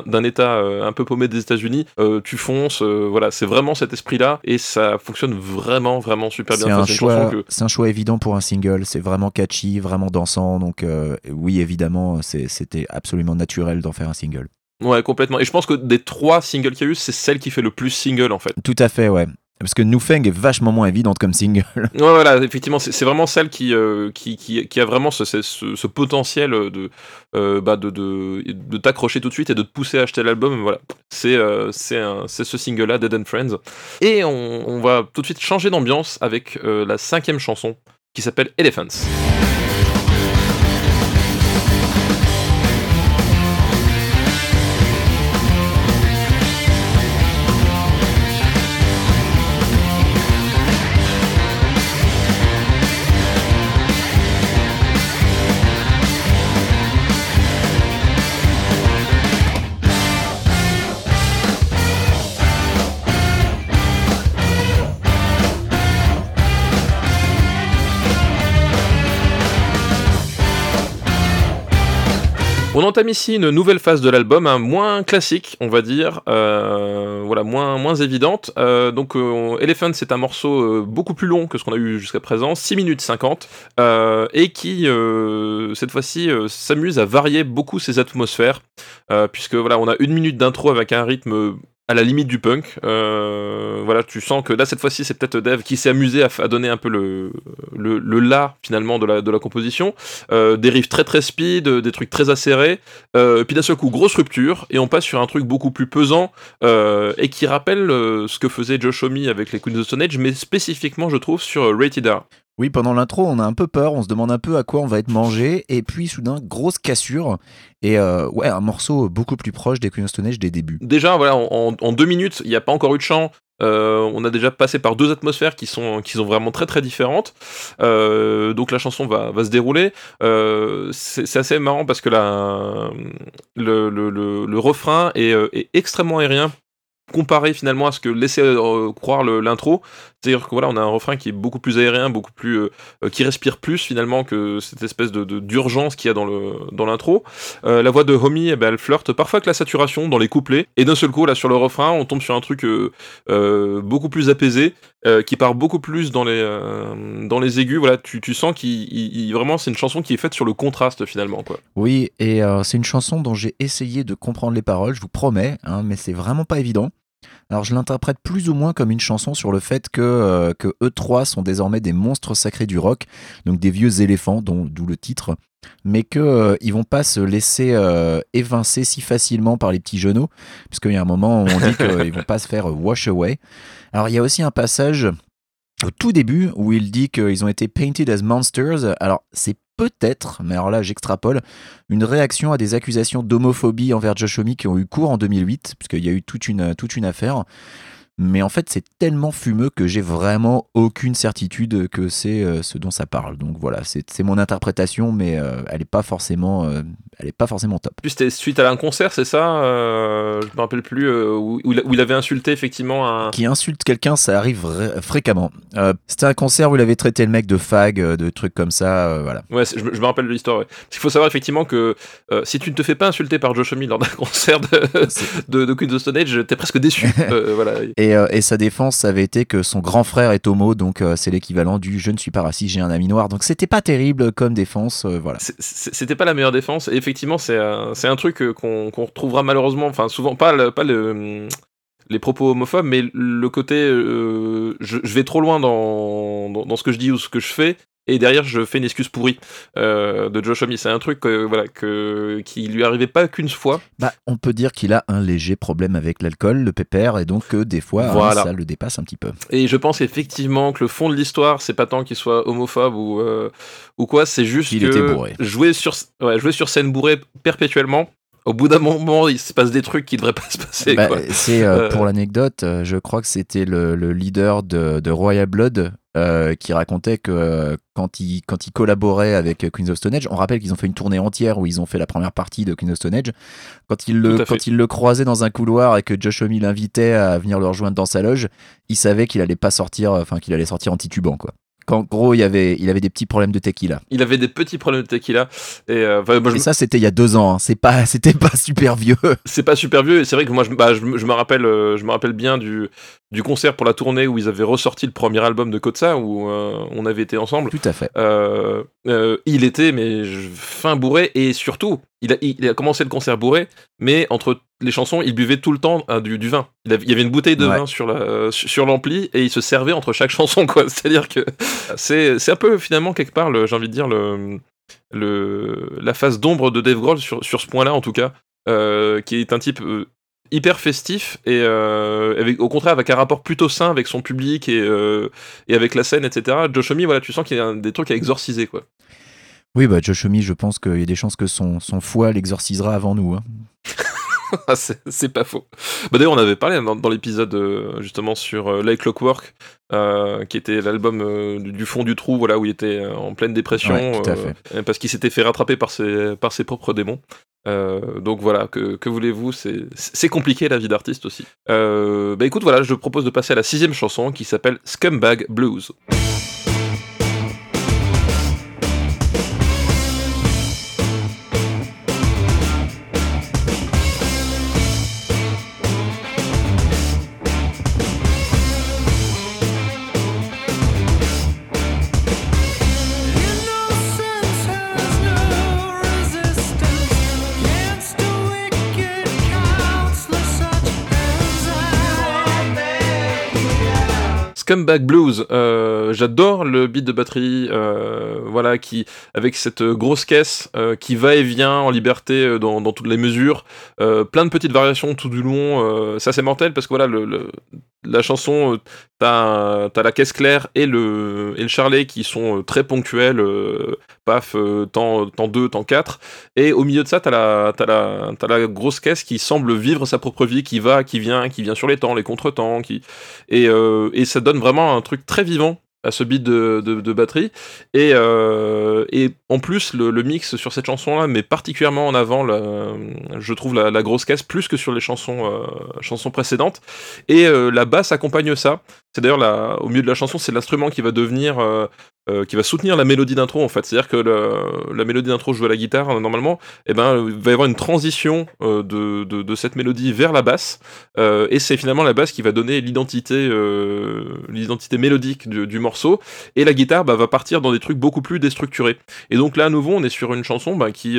d'un État euh, un peu paumé des États-Unis. euh, tu fonces, euh, voilà, c'est vraiment cet esprit-là et ça fonctionne vraiment, vraiment super bien. C'est un, choix, chanson que- c'est un choix évident pour un single. C'est vraiment catchy, vraiment dansant. Donc, euh, oui, évidemment, c'était absolument naturel d'en faire un single. Ouais, complètement. Et je pense que des trois singles qu'il y a eu, c'est celle qui fait le plus single en fait. Tout à fait, ouais. Parce que New Fang est vachement moins évidente comme single. [laughs] Ouais, voilà, effectivement, c'est vraiment celle qui, euh, qui, qui, a vraiment ce, ce, potentiel de, euh, bah, de, de, t'accrocher tout de suite et de te pousser à acheter l'album. Voilà, c'est euh, ce single-là, Dead and Friends. Et on, on va tout de suite changer d'ambiance avec euh, la cinquième chanson qui s'appelle Elephants. Entame ici une nouvelle phase de l'album, hein, moins classique, on va dire, euh, voilà, moins, évidente. Euh, donc, euh, Elephant, c'est un morceau beaucoup plus long que ce qu'on a eu jusqu'à présent, 6 minutes 50, euh, et qui, cette fois-ci, s'amuse à varier beaucoup ses atmosphères, puisque voilà, on a une minute d'intro avec un rythme à la limite du punk. Euh, voilà, tu sens que là, cette fois-ci, c'est peut-être Dev qui s'est amusé à, donner un peu le, le, le là, finalement, de la, de la composition. Euh, des riffs très très speed, des trucs très acérés. Euh, puis d'un seul coup, grosse rupture, et on passe sur un truc beaucoup plus pesant, euh, et qui rappelle euh, ce que faisait Josh Homme avec les Queens of the Stone Age, mais spécifiquement, je trouve, sur Rated R. Oui, pendant l'intro, on a un peu peur, on se demande un peu à quoi on va être mangé, et puis soudain, grosse cassure, et euh, ouais, un morceau beaucoup plus proche des Queen of Stone Age des débuts. Déjà, voilà, en, deux minutes, il n'y a pas encore eu de chant. Euh, on a déjà passé par deux atmosphères qui sont, vraiment très très différentes. Euh, donc la chanson va, se dérouler. C'est assez marrant parce que le, refrain est extrêmement aérien comparé finalement à ce que laissait euh, croire l'intro. C'est-à-dire que voilà, on a un refrain qui est beaucoup plus aérien, beaucoup plus euh, euh, qui respire plus finalement que cette espèce de d'urgence qu'il y a dans le dans l'intro. La voix de Homie, eh ben, elle flirte parfois avec la saturation dans les couplets. Et d'un seul coup, là, sur le refrain, on tombe sur un truc beaucoup plus apaisé, qui part beaucoup plus dans les, dans les aigus. Voilà, tu, tu sens qu'il il- il- vraiment, c'est une chanson qui est faite sur le contraste finalement. Quoi. Oui, et c'est une chanson dont j'ai essayé de comprendre les paroles, je vous promets, hein, mais c'est vraiment pas évident. Alors je l'interprète plus ou moins comme une chanson sur le fait que, euh, que eux trois sont désormais des monstres sacrés du rock, donc des vieux éléphants, dont- d'où le titre, mais que euh, ils vont pas se laisser euh, évincer si facilement par les petits genoux, puisqu'il y a un moment où on dit qu'ils [laughs] vont pas se faire wash away. Alors il y a aussi un passage au tout début où il dit qu'ils ont été painted as monsters. Alors c'est peut-être, mais alors là j'extrapole, une réaction à des accusations d'homophobie envers Josh Homme qui ont eu cours en 2008, puisqu'il y a eu toute une, toute une affaire. Mais en fait, c'est tellement fumeux que j'ai vraiment aucune certitude que c'est euh, ce dont ça parle. Donc voilà, c'est mon interprétation, mais euh, elle n'est pas forcément, euh, elle est pas forcément top. C'était suite à un concert, c'est ça euh, Je me rappelle plus, où, où il il avait insulté effectivement un. Qui insulte quelqu'un, ça arrive fréquemment. C'était un concert où il avait traité le mec de fag, de trucs comme ça, voilà. Ouais, je, me- je me rappelle de l'histoire. Ouais. Parce qu'il faut savoir effectivement que si tu ne te fais pas insulter par Josh Homme lors d'un [laughs] concert de, de, de Queens of Stone Age, t'es presque déçu. [laughs] Voilà. Et, euh, et sa défense, avait été que son grand frère est homo, donc euh, c'est l'équivalent du je ne suis pas raciste, j'ai un ami noir. Donc c'était pas terrible comme défense, euh, voilà. C'était pas la meilleure défense. Et effectivement, c'est un, truc qu'on retrouvera malheureusement, enfin souvent, pas, le, les propos homophobes, mais le côté je, vais trop loin dans ce que je dis ou ce que je fais. Et derrière, je fais une excuse pourrie euh, de Josh Homme. C'est un truc euh, voilà, que, qui lui arrivait pas qu'une fois. Bah, on peut dire qu'il a un léger problème avec l'alcool, le pépère, et donc que des fois, hein, ça le dépasse un petit peu. Et je pense effectivement que le fond de l'histoire, c'est pas tant qu'il soit homophobe ou, euh, ou quoi, c'est juste Il que était bourré. Jouer, sur, ouais, jouer sur scène bourré perpétuellement, au bout d'un moment, il se passe des trucs qui devraient pas se passer. Bah, c'est euh, Euh, pour l'anecdote, euh, je crois que c'était le, le leader de, de Royal Blood euh, qui racontait que euh, quand il, quand il collaborait avec euh, Queens of Stone Age, on rappelle qu'ils ont fait une tournée entière où ils ont fait la première partie de Queens of Stone Age. Quand il le, quand il le croisait dans un couloir et que Josh Homme l'invitait à venir le rejoindre dans sa loge, il savait qu'il allait pas sortir, enfin qu'il allait sortir en titubant quoi. Qu'en gros, il avait, il avait des petits problèmes de tequila. Il avait des petits problèmes de tequila. Et euh, moi, je ça, c'était il y a deux ans. hein. C'est pas, [laughs] c'était pas super vieux. c'est pas super vieux et c'est vrai que moi je, bah, je, me- je me rappelle euh, je me rappelle bien du, du concert pour la tournée où ils avaient ressorti le premier album de Kotsa où euh, on avait été ensemble Tout à fait. Euh, il était mais fin bourré et surtout il a, il a commencé le concert bourré mais entre les chansons il buvait tout le temps euh, du, du vin il, avait- il y avait une bouteille de Ouais. vin sur la sur l'ampli et il se servait entre chaque [laughs] chanson quoi c'est à dire que c'est c'est un peu finalement quelque part le- j'ai envie de dire le le la face d'ombre de Dave Grohl sur, sur ce point là en tout cas euh, qui est un type euh, hyper festif et euh, avec, au contraire avec un rapport plutôt sain avec son public et, et avec la scène etc Josh Homme voilà tu sens qu'il y a un- des trucs à exorciser quoi Oui, bah Josh Homme, je pense qu'il y a des chances que son, son foie l'exorcisera avant nous. hein. [laughs] Ah, c'est pas faux. Bah, D'ailleurs, on avait parlé dans, dans l'épisode euh, justement sur euh, Like Clockwork, euh, qui était l'album euh, du, du fond du trou, voilà, où il était en pleine dépression, Ouais, tout à parce qu'il s'était fait rattraper par ses, par ses propres démons. Euh, donc voilà, que, que voulez-vous, c'est c'est compliqué la vie d'artiste aussi. Euh, bah écoute, voilà, je propose de passer à la sixième chanson qui s'appelle Scumbag Blues. Scumbag Blues. Euh, J'adore le beat de batterie, euh, voilà, qui avec cette grosse caisse euh, qui va et vient en liberté dans, toutes les mesures, plein de petites variations tout du long. Ça c'est mortel parce que voilà, le, la chanson, t'as la caisse claire et le et le charlet qui sont euh, très ponctuels. euh, paf, euh, temps, temps 2, temps 4. Et au milieu de ça, t'as la, la, la grosse caisse qui semble vivre sa propre vie, qui va, qui vient, qui vient sur les temps, les contretemps, qui... et, euh, et ça donne vraiment un truc très vivant à ce beat de, batterie. Et, euh, et en plus, le, mix sur cette chanson-là met particulièrement en avant, la, je trouve, la, grosse caisse, plus que sur les chansons, euh, chansons précédentes. Et euh, la basse accompagne ça. C'est d'ailleurs au milieu de la chanson, c'est l'instrument qui va devenir, euh, qui va soutenir la mélodie d'intro en fait. C'est-à-dire que le- la mélodie d'intro jouée à la guitare euh, normalement, eh ben il va y avoir une transition euh, de, de, de cette mélodie vers la basse, euh, et c'est finalement la basse qui va donner l'identité, euh, l'identité mélodique du, du morceau. Et la guitare bah, va partir dans des trucs beaucoup plus déstructurés. Et donc là à nouveau, on est sur une chanson bah, qui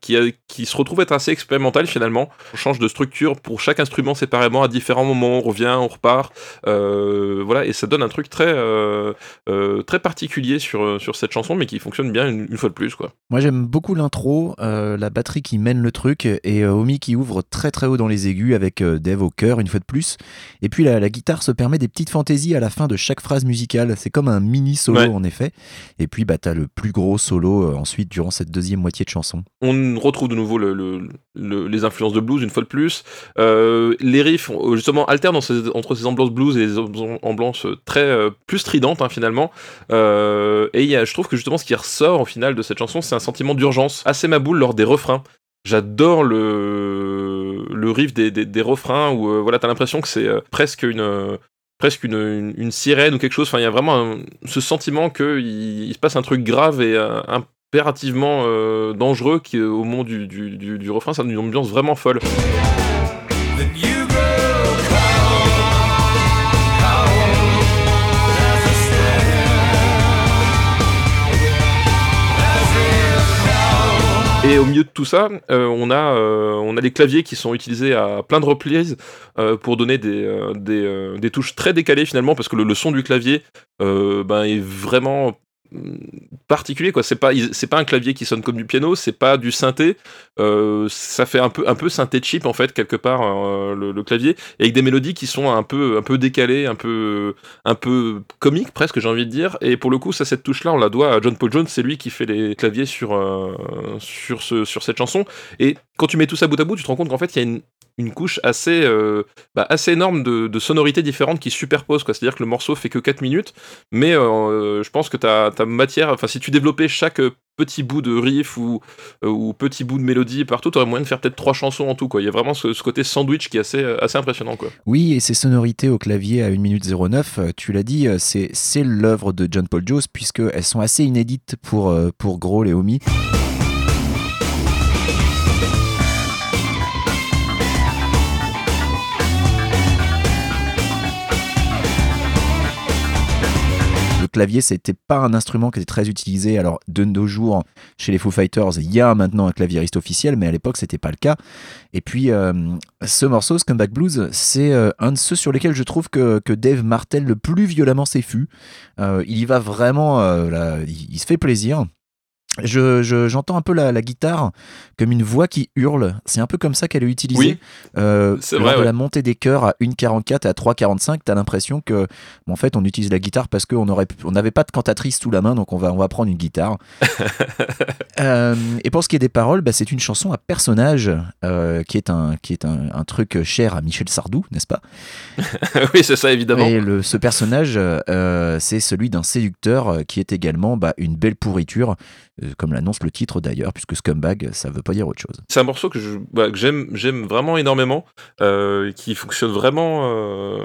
qui, a- qui se retrouve être assez expérimentale finalement. On change de structure pour chaque instrument séparément à différents moments. On revient, on repart. Voilà, et ça donne un truc très, très particulier sur, euh, sur cette chanson, mais qui fonctionne bien une, une fois de plus. Quoi. Moi j'aime beaucoup l'intro, euh, la batterie qui mène le truc et euh, Omi qui ouvre très très haut dans les aigus avec Dave au cœur une fois de plus. Et puis la, la guitare se permet des petites fantaisies à la fin de chaque phrase musicale. C'est comme un mini solo Ouais. en effet. Et puis bah, t'as le plus gros solo ensuite durant cette deuxième moitié de chanson. On retrouve de nouveau le, le- le- les influences de blues une fois de plus. Euh, les riffs, justement, alternent entre ces ambiances blues et les am- ambiances très euh, plus stridentes hein, finalement. Euh, et je trouve que justement ce qui ressort au final de cette chanson, c'est un sentiment d'urgence assez maboule lors des refrains. J'adore le, le riff des, des, refrains où euh, voilà, t'as l'impression que c'est euh, presque une, euh, presque une, une, sirène ou quelque chose. Enfin, il y a vraiment ce sentiment qu'il il se passe un truc grave et impérativement dangereux qui, au moment du, du, du, du refrain, ça donne une ambiance vraiment folle. Et au milieu de tout ça, euh, on, a, euh, on a les claviers qui sont utilisés à plein de reprises euh, pour donner des, euh, des, des touches très décalées finalement, parce que le, le son du clavier ben, est vraiment particulier quoi. C'est pas c'est pas un clavier qui sonne comme du piano c'est pas du synthé. Euh, ça fait un peu un peu synthé cheap en fait quelque part euh, le, le clavier et avec des mélodies qui sont un peu un peu décalées un peu un peu comiques presque j'ai envie de dire. Et pour le coup ça cette touche là on la doit à John Paul Jones c'est lui qui fait les claviers sur euh, sur ce sur cette chanson. Et quand tu mets tout ça bout à bout tu te rends compte qu'en fait il y a une une couche assez, euh, bah, assez énorme de, sonorités différentes qui se superposent. C'est-à-dire que le morceau fait que 4 minutes, mais euh, je pense que tu as, matière, enfin si tu développais chaque petit bout de riff ou, euh, ou petit bout de mélodie partout, tu aurais moyen de faire peut-être trois chansons en tout. Quoi. Il y a vraiment ce, côté sandwich qui est assez, assez impressionnant. Quoi. Oui, et ces sonorités au clavier à 1 minute 09, euh, tu l'as dit, c'est l'œuvre de John Paul Jones puisqu'elles sont assez inédites pour, pour Grohl et Omi. Clavier, c'était pas un instrument qui était très utilisé. Alors, de nos jours, chez les Foo Fighters, il y a maintenant un claviériste officiel, mais à l'époque, c'était pas le cas. Et puis, euh, ce morceau, Scumbag Blues, c'est euh, un de ceux sur lesquels je trouve que, Dave martèle le plus violemment ses fûts. Euh, il y va vraiment, il se fait plaisir. Je, je- j'entends un peu la, la guitare comme une voix qui hurle. C'est un peu comme ça qu'elle est utilisée. Oui, Euh, c'est lors vrai, de ouais. la montée des chœurs à 1,44 et à 3,45, t'as l'impression que, bon, en fait, on utilise la guitare parce qu'on pu- on n'avait pas de cantatrice sous la main, donc on va, on va prendre une guitare. [laughs] Euh, et pour ce qui est des paroles, bah, c'est une chanson à personnage euh, qui est un, qui est un, un truc cher à Michel Sardou, n'est-ce pas? [laughs] Oui, c'est ça évidemment. Et le, ce personnage, euh, c'est celui d'un séducteur qui est également bah, une belle pourriture, comme l'annonce le titre d'ailleurs, puisque scumbag, ça veut pas dire autre chose. C'est un morceau que je- bah, j'aime j'aime vraiment énormément, euh, qui fonctionne vraiment euh,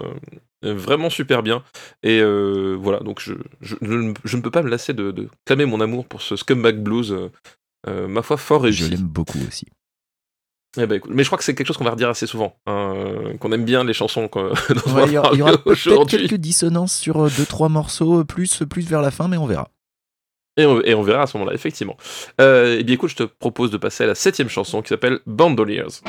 vraiment super bien. Et euh, voilà, donc je, je, je ne- je ne peux pas me lasser de, de clamer mon amour pour ce Scumbag Blues, euh, euh, ma foi fort Je réussi. l'aime beaucoup aussi. Eh ben, mais je crois que c'est quelque chose qu'on va redire assez souvent, hein, euh, qu'on aime bien les chansons on [laughs] Ouais, Il y aura, peut-être quelques dissonances sur euh, deux trois morceaux, plus, plus vers la fin, mais on verra. Et on, et verra à ce moment-là, effectivement. Euh, et bien écoute, je te propose de passer à la septième chanson qui s'appelle Bandoliers.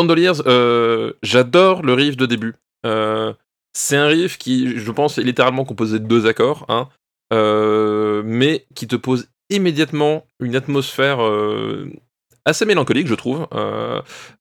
Bandoliers, euh, j'adore le riff de début. Euh, c'est un riff qui, je pense, est littéralement composé de deux accords, hein, euh, mais qui te pose immédiatement une atmosphère euh, assez mélancolique, je trouve,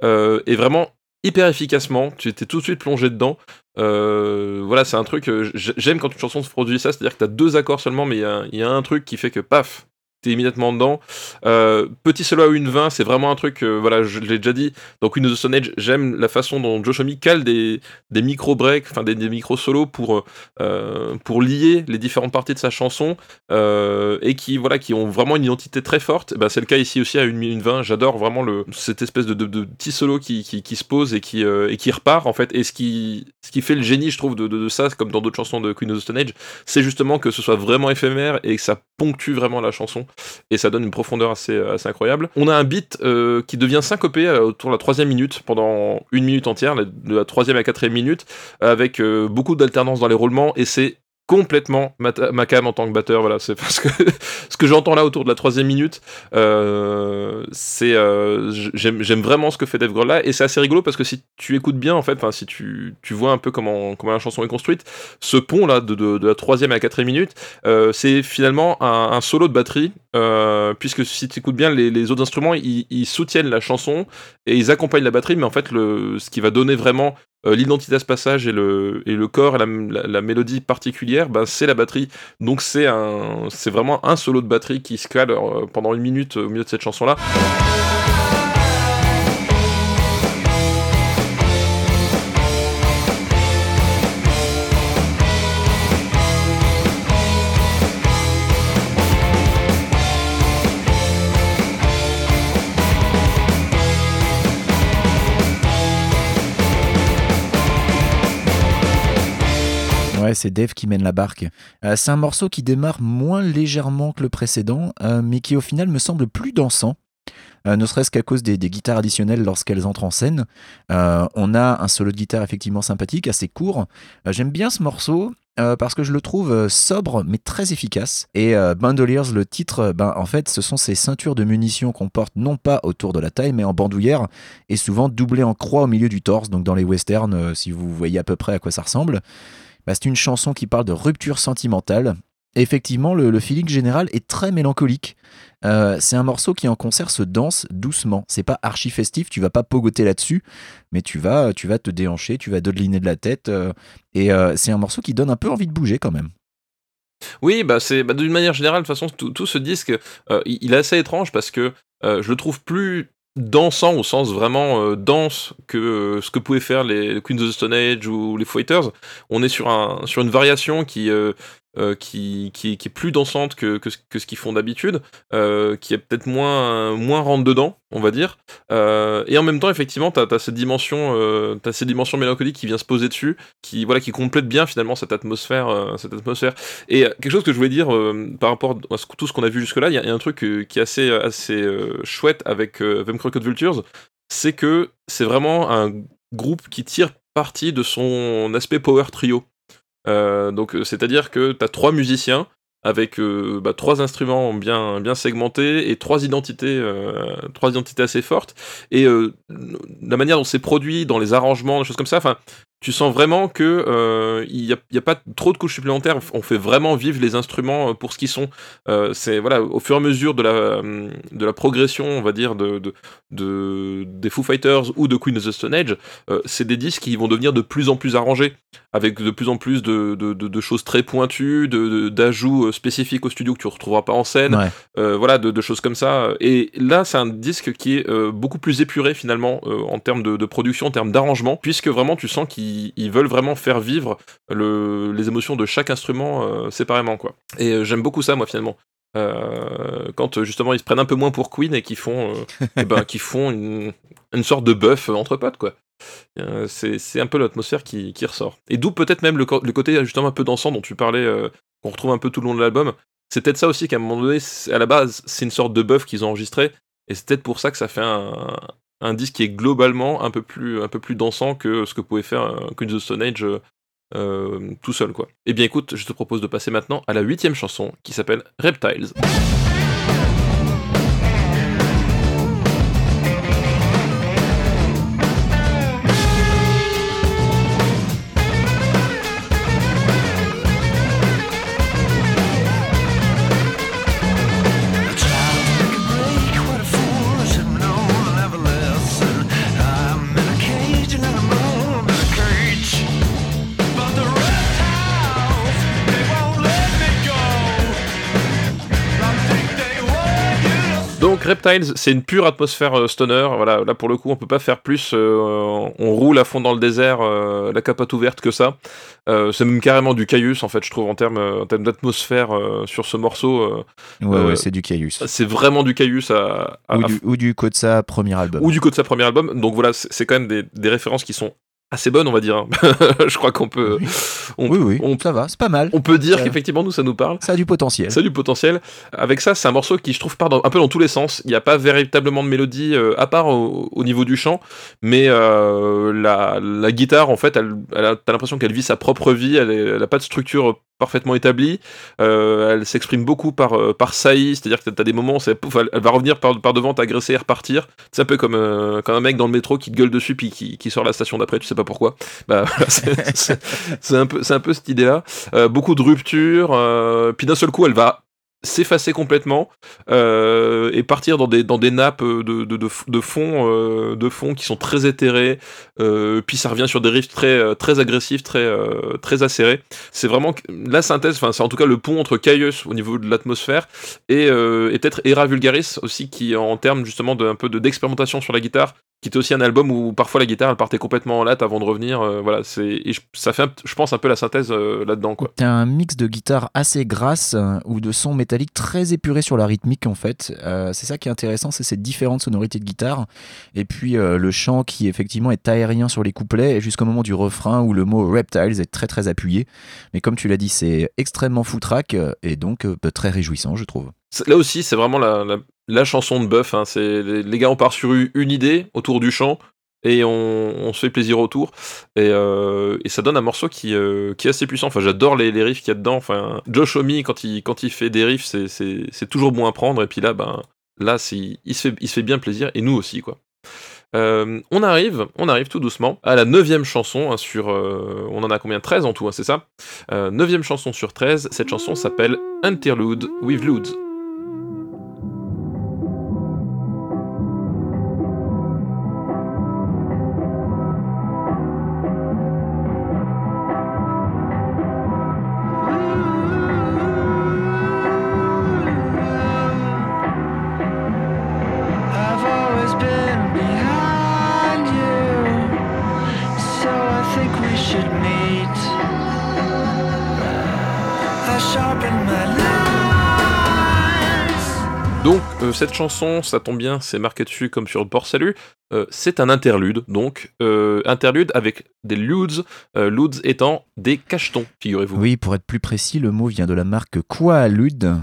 et vraiment hyper efficacement. Tu étais tout de suite plongé dedans. Voilà, c'est un truc. J'aime quand une chanson se produit ça, c'est-à-dire que tu as deux accords seulement, mais il y, a un truc qui fait que paf. T'es immédiatement dedans. Euh, petit solo à une 20, c'est vraiment un truc, euh, voilà, je l'ai déjà dit. Donc, Queen of the Stone Age, j'aime la façon dont Josh Homme cale des, des micro-breaks, enfin des, des micro-solos pour, euh, pour lier les différentes parties de sa chanson et qui, voilà, qui ont vraiment une identité très forte. Bah, c'est le cas ici aussi à une minute 20. J'adore vraiment le, cette espèce de, de, petit solo qui, qui, se pose et qui, et qui repart en fait. Et ce qui, ce qui fait le génie, je trouve, de, de, de ça, comme dans d'autres chansons de Queen of the Stone Age, c'est justement que ce soit vraiment éphémère et que ça ponctue vraiment la chanson et ça donne une profondeur assez, assez incroyable. On a un beat euh, qui devient syncopé euh, autour de la troisième minute pendant une minute entière, de la troisième à quatrième minute, avec euh, beaucoup d'alternance dans les roulements et c'est complètement ma, cam en tant que batteur voilà c'est parce que [laughs] ce que j'entends là autour de la troisième minute euh, c'est euh, j'aime vraiment ce que fait Dave Grohl là et c'est assez rigolo parce que si tu écoutes bien en fait si tu, tu vois un peu comment comment la chanson est construite ce pont là de, de, la troisième à la quatrième minute euh, c'est finalement un, solo de batterie puisque si tu écoutes bien les, les autres instruments ils, ils soutiennent la chanson et ils accompagnent la batterie mais en fait le ce qui va donner vraiment euh, l'identité à ce passage et le, et le corps et la, la- mélodie particulière, ben, c'est la batterie. Donc c'est c'est vraiment un solo de batterie qui se cale euh, pendant une minute au milieu de cette chanson-là. C'est Dave qui mène la barque. Euh, c'est un morceau qui démarre moins légèrement que le précédent, euh, mais qui au final me semble plus dansant. Euh, ne serait-ce qu'à cause des, guitares additionnelles lorsqu'elles entrent en scène. On a un solo de guitare effectivement sympathique, assez court. J'aime bien ce morceau parce que je le trouve sobre mais très efficace. Et euh, Bandoliers, le titre, ben, en fait, ce sont ces ceintures de munitions qu'on porte non pas autour de la taille mais en bandoulière et souvent doublées en croix au milieu du torse. Donc dans les westerns, si vous voyez à peu près à quoi ça ressemble. Bah, c'est une chanson qui parle de rupture sentimentale. Effectivement, le, feeling général est très mélancolique. Euh, c'est un morceau qui en concert se danse doucement. C'est pas archi festif, tu vas pas pogoter là-dessus, mais tu vas, tu vas te déhancher, tu vas dodeliner de la tête. euh, et euh, c'est un morceau qui donne un peu envie de bouger quand même. Oui, bah c'est bah, d'une manière générale, de toute façon, tout, tout ce disque, il, est assez étrange parce que je le trouve plus dansant au sens vraiment euh, dense que euh, ce que pouvaient faire les Queens of the Stone Age ou les Fighters. On est sur, un, sur une variation qui, euh, euh, qui, est plus dansante que, ce- qu'ils font d'habitude, euh, qui est peut-être moins, moins rentre dedans, on va dire. Euh, et en même temps, effectivement, tu as, cette dimension, t'as mélancolique qui vient se poser dessus, qui, voilà, qui complète bien finalement cette atmosphère, cette atmosphère. Et quelque chose que je voulais dire par rapport à ce- tout ce qu'on a vu jusque-là, il y, a- un truc qui est assez, assez chouette avec Them Crooked Vultures, c'est que c'est vraiment un groupe qui tire parti de son aspect power trio. Euh, donc, euh, c'est-à-dire que tu as trois musiciens avec euh, bah, trois instruments bien, bien segmentés et trois identités, euh, trois identités assez fortes. Et euh, la manière dont c'est produit, dans les arrangements, des choses comme ça, enfin, tu sens vraiment que euh, il n'y a, il y a pas trop de couches supplémentaires. On fait vraiment vivre les instruments euh, pour ce qu'ils sont. Euh, c'est voilà, au fur et à mesure de la, euh, de la progression, on va dire, de, de, de- des Foo Fighters ou de Queen of the Stone Age, euh, c'est des disques qui vont devenir de plus en plus arrangés, avec de plus en plus de, de, choses très pointues, de- d'ajouts euh, spécifiques au studio que tu ne retrouveras pas en scène, Ouais. euh, voilà, de, choses comme ça. Et là, c'est un disque qui est euh, beaucoup plus épuré finalement euh, en termes de, production, en termes d'arrangement, puisque vraiment tu sens qu'ils ils veulent vraiment faire vivre le, les émotions de chaque instrument euh, séparément, quoi. Et euh, j'aime beaucoup ça, moi, finalement. Euh, quand justement ils se prennent un peu moins pour Queen et qu'ils font, [laughs] eh ben, qu'ils font une, une sorte de buff entre potes, quoi. C'est un peu l'atmosphère qui, qui ressort. Et d'où peut-être même le, côté justement un peu dansant dont tu parlais, qu'on retrouve un peu tout le long de l'album. C'est peut-être ça aussi qu'à un moment donné, à la base, c'est une sorte de buff qu'ils ont enregistré. Et c'est peut-être pour ça que ça fait un, un disque qui est globalement un peu plus, un peu plus dansant que ce que pouvait faire euh, Queen of the Stone Age euh, euh, tout seul. quoi. Eh bien écoute, je te propose de passer maintenant à la huitième chanson qui s'appelle Reptiles. Reptiles, c'est une pure atmosphère euh, stoner. Voilà, là pour le coup, on peut pas faire plus. euh, on roule à fond dans le désert, euh, la capote ouverte que ça. C'est même carrément du Caius en fait, je trouve en termes en termes d'atmosphère sur ce morceau. Ouais, ouais, c'est du Caius. c'est vraiment du Caius à, à- Ou à- du, ou du Kotsa premier album. ou du coup de sa premier album. Donc voilà, c'est c'est quand même des, des références qui sont assez bonnes, on va dire. hein. [laughs] je crois qu'on peut, on, Oui, oui, on, ça va, c'est pas mal. on peut dire qu'effectivement nous ça nous parle. Ça a du potentiel. Ça a du potentiel. Avec ça, c'est un morceau qui, je trouve, part dans- un peu dans tous les sens. Il n'y a pas véritablement de mélodie, euh, à part au, au niveau du chant, mais euh, la, la guitare, en fait, elle, elle a- t'as l'impression qu'elle vit sa propre vie, elle n'a pas de structure parfaitement établie, Euh, elle s'exprime beaucoup par, euh, par saillie, c'est-à-dire que tu as des moments, c'est, pouf, elle, va revenir par, par devant, t'agresser et repartir. C'est un peu comme, euh, comme un mec dans le métro qui te gueule dessus puis qui, qui sort la station d'après, tu sais pas pourquoi. Bah, [laughs] c'est, un, peu, un peu cette idée-là. Euh, beaucoup de ruptures, euh, puis d'un seul coup, elle va s'effacer complètement euh, et partir dans des, dans des nappes de, de, de, de fond, euh, de fond qui sont très éthérées, euh, puis ça revient sur des riffs très, euh, très agressifs, très, euh, très acérés. C'est vraiment la synthèse, enfin c'est en tout cas le pont entre Caius au niveau de l'atmosphère et, euh, et peut-être Era Vulgaris aussi qui en termes justement de, un peu de- d'expérimentation sur la guitare qui était aussi un album où parfois la guitare elle partait complètement en latte avant de revenir euh, voilà c'est ça fait un- je pense un peu la synthèse euh, là-dedans quoi T'as un mix de guitare assez grasse euh, ou de sons métalliques très épurés sur la rythmique en fait. C'est ça qui est intéressant, c'est ces différentes sonorités de guitare. Et puis le chant qui effectivement est aérien sur les couplets et jusqu'au moment du refrain où le mot reptiles est très très appuyé. Mais comme tu l'as dit, c'est extrêmement foutraque et donc très réjouissant je trouve. Là aussi, c'est vraiment la, la, la chanson de Buff. hein. C'est les, gars, on part sur une idée autour du chant et on, on se fait plaisir autour. Et, euh, ça donne un morceau qui, euh, qui est assez puissant. Enfin, j'adore les, riffs qu'il y a dedans. Enfin, Josh Homme, quand il, fait des riffs, c'est- toujours bon à prendre. Et puis là, ben, là, il se, fait, bien plaisir et nous aussi, quoi. Euh, on arrive, on arrive tout doucement à la neuvième chanson hein, sur, on en a combien? 13 en tout, hein, c'est ça? Neuvième chanson sur 13, cette chanson s'appelle Interlude with Ludes. Cette chanson, ça tombe bien, c'est marqué dessus comme sur le port salut. euh, c'est un interlude, donc euh, interlude avec des ludes, euh, ludes étant des cachetons, figurez-vous. Oui, pour être plus précis, le mot vient de la marque Quaalude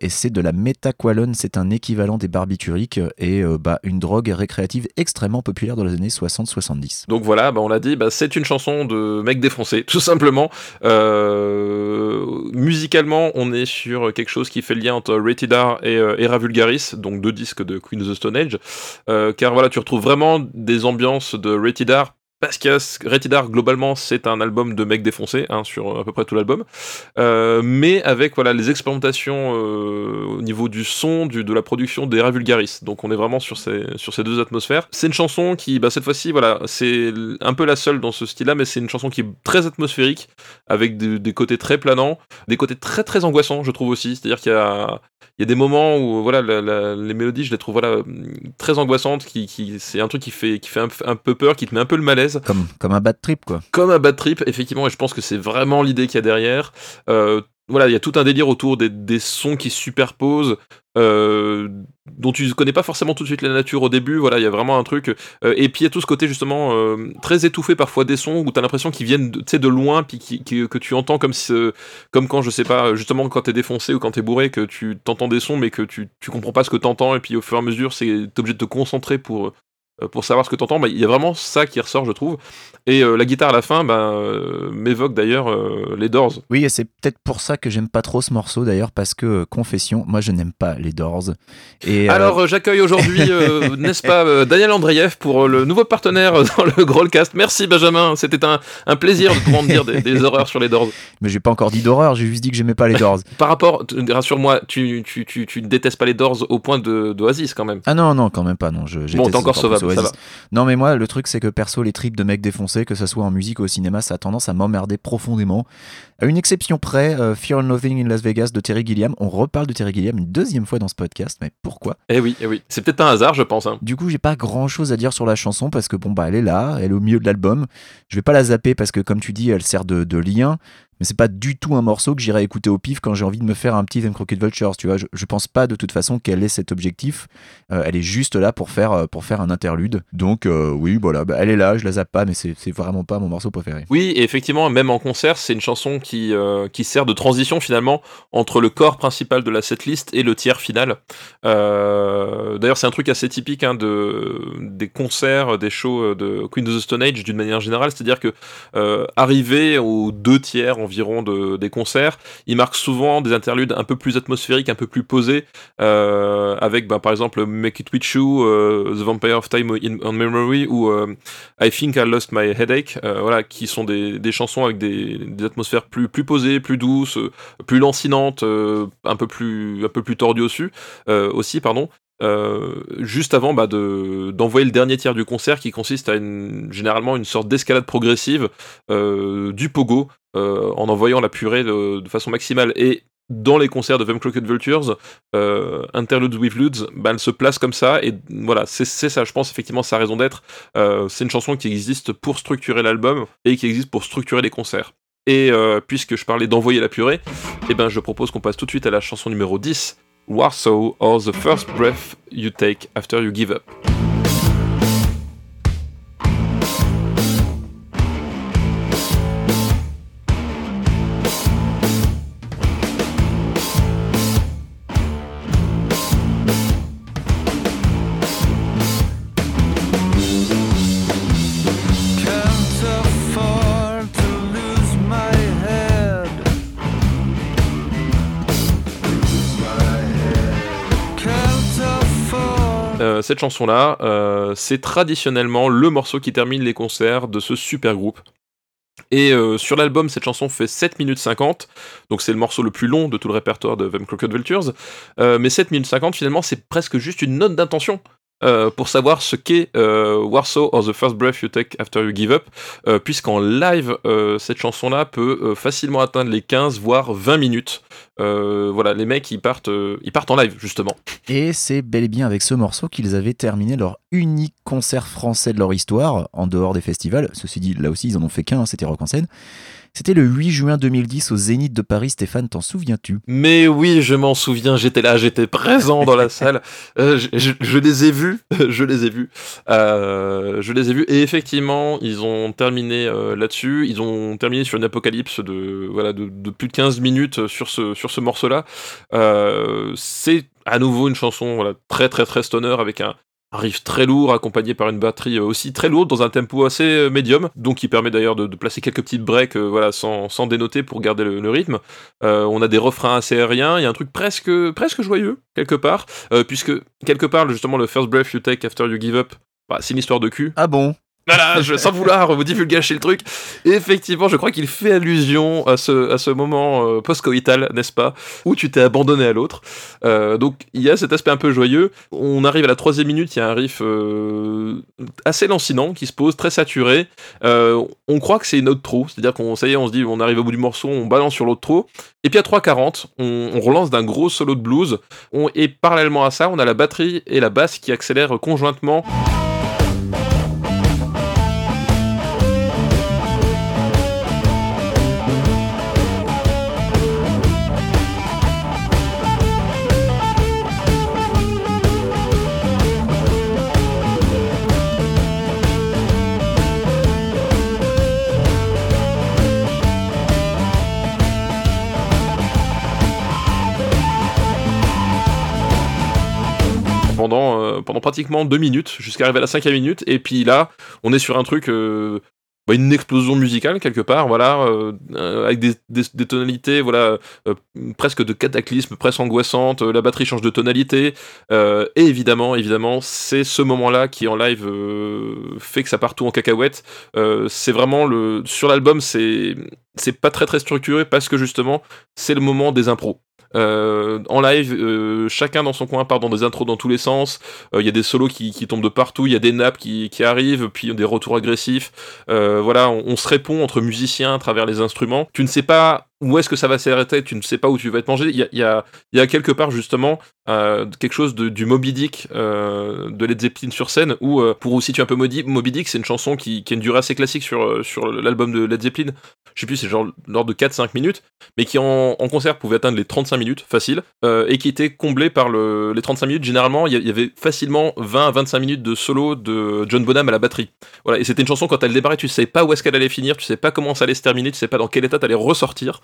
et c'est de la métaqualone. C'est un équivalent des barbituriques et bah, une drogue récréative extrêmement populaire dans les années 60-70. Donc voilà, bah, on l'a dit, bah, c'est une chanson de mec défoncé, [laughs] tout simplement. Musicalement, on est sur quelque chose qui fait le lien entre Rated R et Era Vulgaris, donc deux disques de Queen of the Stone Age. Euh, car voilà, tu retrouves vraiment des ambiances de Rated R. Parce que Rated R, globalement, c'est un album de mec défoncé, hein, sur à peu près tout l'album. Euh, mais avec voilà, les expérimentations euh, au niveau du son, du, de la production d'Era Vulgaris. Donc on est vraiment sur ces, sur ces deux atmosphères. C'est une chanson qui, bah, cette fois-ci, voilà, c'est un peu la seule dans ce style-là, mais c'est une chanson qui est très atmosphérique, avec des, côtés très planants, des côtés très très angoissants, je trouve aussi. C'est-à-dire qu'il y a, il y a des moments où voilà, les mélodies, je les trouve voilà, très angoissantes, qui, c'est un truc qui fait, qui fait un peu peur, qui te met un peu le malaise Comme, comme un bad trip, quoi. comme un bad trip, effectivement, et je pense que c'est vraiment l'idée qu'il y a derrière. Euh, voilà, il y a tout un délire autour des, des sons qui se superposent, euh, dont tu connais pas forcément tout de suite la nature au début. Voilà, il y a vraiment un truc. euh, et puis il y a tout ce côté justement euh, très étouffé parfois des sons où tu as l'impression qu'ils viennent de, tu sais, de loin, puis qui, qui- que tu entends comme, si, comme quand, je sais pas, justement quand t'es défoncé ou quand t'es bourré, que tu t'entends des sons, mais que tu, tu comprends pas ce que t'entends, et puis au fur et à mesure, c'est t'es obligé de te concentrer pour. Euh, Pour savoir ce que t'entends, bah, il y a vraiment ça qui ressort, je trouve. Et euh, la guitare à la fin bah, euh, m'évoque d'ailleurs euh, les Doors. Oui, et c'est peut-être pour ça que j'aime pas trop ce morceau d'ailleurs, parce que, confession, moi je n'aime pas les Doors. Et, Alors j'accueille aujourd'hui, [laughs] n'est-ce pas, Daniel Andreev pour le nouveau partenaire dans le Growlcast. Merci Benjamin, c'était un, un plaisir de pouvoir me dire des, des horreurs sur les Doors. mais j'ai pas encore dit d'horreur, j'ai juste dit que j'aimais pas les Doors. [laughs] Par rapport, rassure-moi, tu, tu, tu, tu ne détestes pas les Doors au point de d'Oasis quand même. Ah non, non, quand même pas, non. Je, Bon, t'es encore sauvable. Ça. Non, mais moi, le truc, c'est que perso, les tripes de mecs défoncés, que ce soit en musique ou au cinéma, ça a tendance à m'emmerder profondément. À une exception près, euh, Fear and Loathing in Las Vegas de Terry Gilliam. On reparle de Terry Gilliam une deuxième fois dans ce podcast, mais pourquoi? Eh oui, eh oui. C'est peut-être un hasard, je pense. hein. Du coup, j'ai pas grand chose à dire sur la chanson parce que bon, bah, elle est là, elle est au milieu de l'album. Je vais pas la zapper parce que, comme tu dis, elle sert de, de lien. Mais c'est pas du tout un morceau que j'irai écouter au pif quand j'ai envie de me faire un petit Them Crooked Vultures. Tu vois, je, je pense pas de toute façon qu'elle ait cet objectif. Euh, elle est juste là pour faire, euh, pour faire un interlude. Donc, euh, oui, voilà, bah, elle est là, je la zappe pas, mais c'est vraiment pas mon morceau préféré. Oui, et effectivement, même en concert, c'est une chanson qui, qui sert de transition finalement entre le corps principal de la setlist et le tiers final. D'ailleurs, c'est un truc assez typique hein, de, des concerts, des shows de Queen of the Stone Age d'une manière générale, c'est-à-dire que arrivé aux deux tiers environ de, des concerts, il marque souvent des interludes un peu plus atmosphériques, un peu plus posés, euh, avec bah, par exemple Make It With You, euh, The Vampire of Time in, on Memory ou euh, I Think I Lost My Headache, euh, voilà, qui sont des, des chansons avec des, atmosphères plus, plus posées, plus douces, plus lancinantes, un peu plus un peu plus tordues aussi, aussi pardon. Euh, juste avant bah, de d'envoyer le dernier tiers du concert qui consiste à généralement une sorte d'escalade progressive euh, du pogo euh, en envoyant la purée de, façon maximale et dans les concerts de Them Crooked Vultures, Interludes with Ludes, bah, elle se place comme ça, et voilà, c'est ça, je pense, effectivement, sa raison d'être. C'est une chanson qui existe pour structurer l'album, et qui existe pour structurer les concerts. Et puisque je parlais d'envoyer la purée, eh ben, je propose qu'on passe tout de suite à la chanson numéro 10, Warsaw, or The First Breath You Take After You Give Up. Cette chanson-là, euh, c'est traditionnellement le morceau qui termine les concerts de ce super groupe. Et euh, sur l'album, cette chanson fait 7 minutes 50, donc c'est le morceau le plus long de tout le répertoire de Them Crooked Vultures. Euh, mais 7 minutes 50, finalement, c'est presque juste une note d'intention. Euh, pour savoir ce qu'est euh, Warsaw or the First Breath You Take After You Give Up, euh, puisqu'en live, cette chanson-là peut facilement atteindre les 15 voire 20 minutes. Voilà, les mecs ils partent, ils partent en live justement. Et c'est bel et bien avec ce morceau qu'ils avaient terminé leur unique concert français de leur histoire, en dehors des festivals. Ceci dit, là aussi, ils en ont fait qu'un, hein, c'était Rock en scène. C'était le 8 juin 2010 au Zénith de Paris. Stéphane, t'en souviens-tu? Mais oui, je m'en souviens, j'étais là, j'étais présent dans la salle. Euh, je, les ai vus, [laughs] je les ai vus. Euh, je les ai vus et effectivement, ils ont terminé euh, là-dessus. Ils ont terminé sur une apocalypse de voilà de, de plus de 15 minutes sur ce sur ce morceau-là. Euh, c'est à nouveau une chanson voilà, très très très stoner avec un riff très lourd accompagné par une batterie euh, aussi très lourde dans un tempo assez euh, médium. Donc qui permet d'ailleurs de, placer quelques petites breaks euh, voilà sans, sans dénoter pour garder le, rythme. On a des refrains assez aériens, il y a un truc presque, presque joyeux, quelque part, puisque quelque part, justement, le First Breath You Take After You Give Up, bah, c'est une histoire de cul. Ah bon? Voilà, je, sans vouloir vous divulgacher le truc. Effectivement, je crois qu'il fait allusion à ce, à ce moment euh, post-coital, n'est-ce pas, où tu t'es abandonné à l'autre. Euh, donc, il y a cet aspect un peu joyeux. On arrive à la troisième minute, il y a un riff euh, assez lancinant qui se pose, très saturé. Euh, on croit que c'est une autre trop, c'est-à-dire qu'on, ça y est, on se dit, on arrive au bout du morceau, on balance sur l'autre trop. Et puis à 3.40, on, on relance d'un gros solo de blues. Et parallèlement à ça, on a la batterie et la basse qui accélèrent conjointement. Pendant, euh, pendant pratiquement deux minutes, jusqu'à arriver à la cinquième minute, et puis là, on est sur un truc, euh, bah, une explosion musicale quelque part, voilà, euh, avec des, des- tonalités, voilà, presque de cataclysme, presque angoissantes, euh, la batterie change de tonalité, et évidemment, évidemment, c'est ce moment-là qui en live fait que ça part tout en cacahuète. C'est vraiment le, sur l'album, c'est, c'est pas très très structuré parce que justement, c'est le moment des impros. Euh, en live, euh, chacun dans son coin part dans des intros dans tous les sens. Euh, Il y a des solos qui, qui tombent de partout, il y a des nappes qui, qui arrivent, puis des retours agressifs. Euh, voilà, on, se répond entre musiciens à travers les instruments. Tu ne sais pas où est-ce que ça va s'arrêter, tu ne sais pas où tu vas être mangé. Il y a, y a, y a quelque part justement euh, quelque chose de, du Moby Dick euh, de Led Zeppelin sur scène, où euh, pour vous situer un peu Moby, Dick, c'est une chanson qui, qui a une durée assez classique sur, l'album de Led Zeppelin. Je sais plus, c'est genre l'ordre de 4-5 minutes, mais qui en, concert pouvait atteindre les 35 minutes, facile, et qui était comblé par le, les 35 minutes. Généralement, il y avait facilement 20 à 25 minutes de solo de John Bonham à la batterie. Voilà, et c'était une chanson quand elle démarrait, tu sais pas où est-ce qu'elle allait finir, tu sais pas comment ça allait se terminer, tu sais pas dans quel état t'allais ressortir.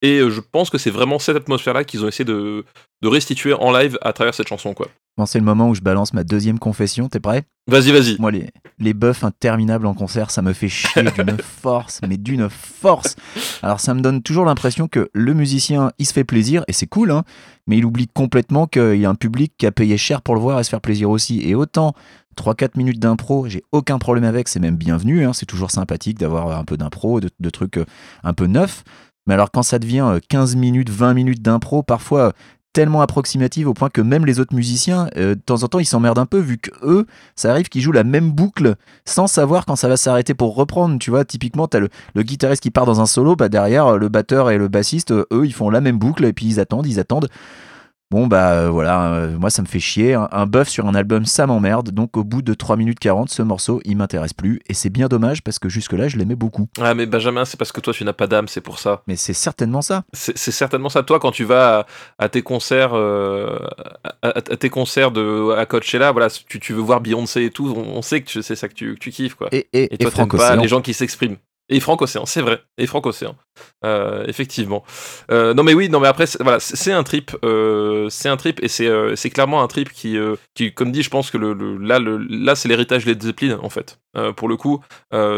Et je pense que c'est vraiment cette atmosphère-là qu'ils ont essayé de, de restituer en live à travers cette chanson, quoi. Bon, c'est le moment où je balance ma deuxième confession, t'es prêt? Vas-y, vas-y. Moi, les, les buffs interminables en concert, ça me fait chier [laughs] d'une force, mais d'une force. Alors, ça me donne toujours l'impression que le musicien, il se fait plaisir, et c'est cool, hein, mais il oublie complètement qu'il y a un public qui a payé cher pour le voir et se faire plaisir aussi. Et autant, 3-4 minutes d'impro, j'ai aucun problème avec, c'est même bienvenu, hein, c'est toujours sympathique d'avoir un peu d'impro, de, de trucs euh, un peu neufs. Mais alors, quand ça devient euh, 15 minutes, 20 minutes d'impro, parfois euh, tellement approximative au point que même les autres musiciens, euh, de temps en temps, ils s'emmerdent un peu vu que eux, ça arrive qu'ils jouent la même boucle sans savoir quand ça va s'arrêter pour reprendre. Tu vois, typiquement, t'as le, le guitariste qui part dans un solo, bah derrière, euh, le batteur et le bassiste, euh, eux, ils font la même boucle et puis ils attendent, ils attendent. Bon, bah euh, voilà, euh, moi ça me fait chier. Un, un buff sur un album, ça m'emmerde. Donc au bout de 3 minutes 40, ce morceau, il m'intéresse plus. Et c'est bien dommage parce que jusque-là, je l'aimais beaucoup. Ah, mais Benjamin, c'est parce que toi, tu n'as pas d'âme, c'est pour ça. Mais c'est certainement ça. C'est certainement ça. Toi, quand tu vas à, à tes concerts, euh, à, tes concerts de à Coachella, voilà, tu, tu veux voir Beyoncé et tout, on, on sait que c'est ça que tu, que tu kiffes, quoi. Et, et, Et toi, Franck pas Océan. les gens qui s'expriment. Et Franck Océan, c'est vrai. Et Franck Océan, Euh, effectivement. Euh, non mais oui, non mais après, c'est- voilà, c'est un trip, euh, c'est un trip et c'est clairement un trip qui, qui, comme dit, je pense que le, le- là, le, là, c'est l'héritage Led Zeppelin en fait. Pour le coup,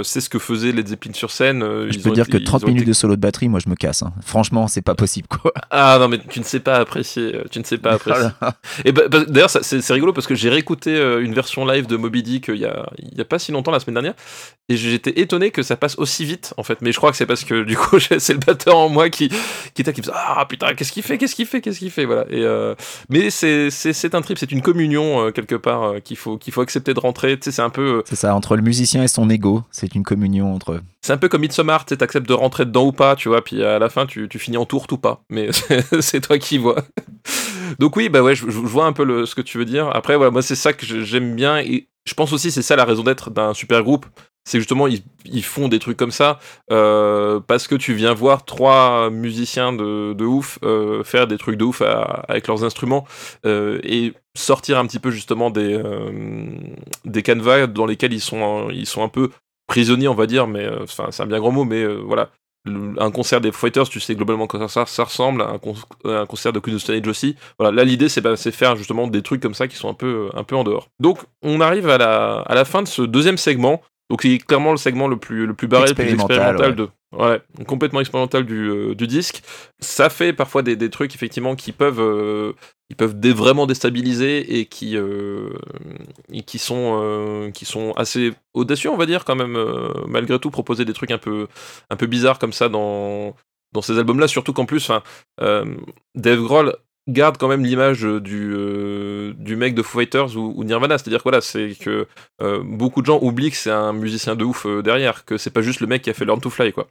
c'est ce que faisait Led Zeppelin sur scène. Je ils peux ont dire été- que ils 30 ont minutes été- de solo de batterie, moi je me casse. hein. Franchement, c'est pas possible quoi. [laughs] Ah non mais tu ne sais pas apprécier, tu ne sais pas apprécier. Voilà. Et bah, bah, d'ailleurs, c'est rigolo parce que j'ai réécouté une version live de Moby Dick il y, a, il y a pas si longtemps, la semaine dernière, et j'étais étonné que ça passe aussi vite en fait. Mais je crois que c'est parce que du coup, [laughs] c'est le batteur en moi qui qui était qui me dit ah putain qu'est-ce qu'il fait, qu'est-ce qu'il fait, qu'est-ce qu'il fait, voilà. Et euh, mais c'est un trip, c'est une communion euh, quelque part euh, qu'il faut qu'il faut accepter de rentrer. Tu sais, c'est un peu C'est ça, entre le musicien et son ego, c'est une communion entre. c'est un peu comme Midsommar, tu sais, t'acceptes de rentrer dedans ou pas, tu vois, puis à la fin, tu, tu finis en tourte ou pas. Mais [laughs] c'est- toi qui vois. Donc oui, bah ouais, je, je vois un peu le, ce que tu veux dire. Après, voilà, moi, c'est ça que j'aime bien. Et je pense aussi, c'est ça la raison d'être d'un super groupe. C'est justement, ils, ils font des trucs comme ça euh, parce que tu viens voir trois musiciens de, de ouf euh, faire des trucs de ouf avec leurs instruments euh, et sortir un petit peu justement des, des canevas dans lesquels ils sont, ils sont un peu prisonnier, on va dire, mais enfin, c'est un bien grand mot, mais voilà. Un concert des Fighters, tu sais globalement que ça, ça ressemble à un, con- un concert de Queen of Stone Age aussi. Voilà, là l'idée c'est bah, faire justement des trucs comme ça qui sont un peu, un peu en dehors. Donc on arrive à la, à la fin de ce deuxième segment. Donc c'est clairement le segment le plus, le plus barré, le plus Expérimental, de, ouais, complètement expérimental du, euh, du disque. Ça fait parfois des, des trucs effectivement qui peuvent, euh, ils peuvent dé- vraiment déstabiliser et qui, euh, et qui sont, qui sont assez audacieux, on va dire quand même, malgré tout, proposer des trucs un peu, un peu bizarres comme ça dans, dans ces albums-là, surtout qu'en plus, Dave Grohl garde quand même l'image du, euh, du mec de Foo Fighters ou, ou Nirvana, c'est-à-dire que voilà, c'est que euh, beaucoup de gens oublient que c'est un musicien de ouf euh, derrière, que c'est pas juste le mec qui a fait Learn to Fly, quoi.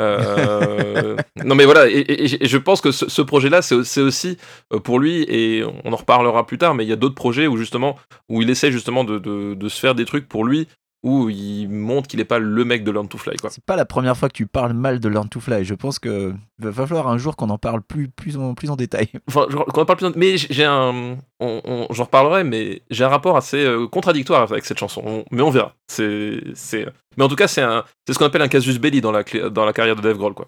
Euh, [laughs] non mais voilà, et, et- et je pense que ce, ce projet-là, c'est c'est aussi euh, pour lui, et on en reparlera plus tard, mais il y a d'autres projets où justement, où il essaie justement de, de- de se faire des trucs pour lui, où il montre qu'il est pas le mec de Learn to Fly. C'est pas la première fois que tu parles mal de Learn to Fly. Je pense que va falloir un jour qu'on en parle plus, plus, en, plus en détail. [laughs] Enfin, qu'on en parle plus, mais j'ai un, j'en reparlerai, mais j'ai un rapport assez euh, contradictoire avec cette chanson. On- mais on verra. C'est, mais en tout cas, c'est un, ce qu'on appelle un casus belli dans la, clé- dans la carrière de Dave Grohl, quoi.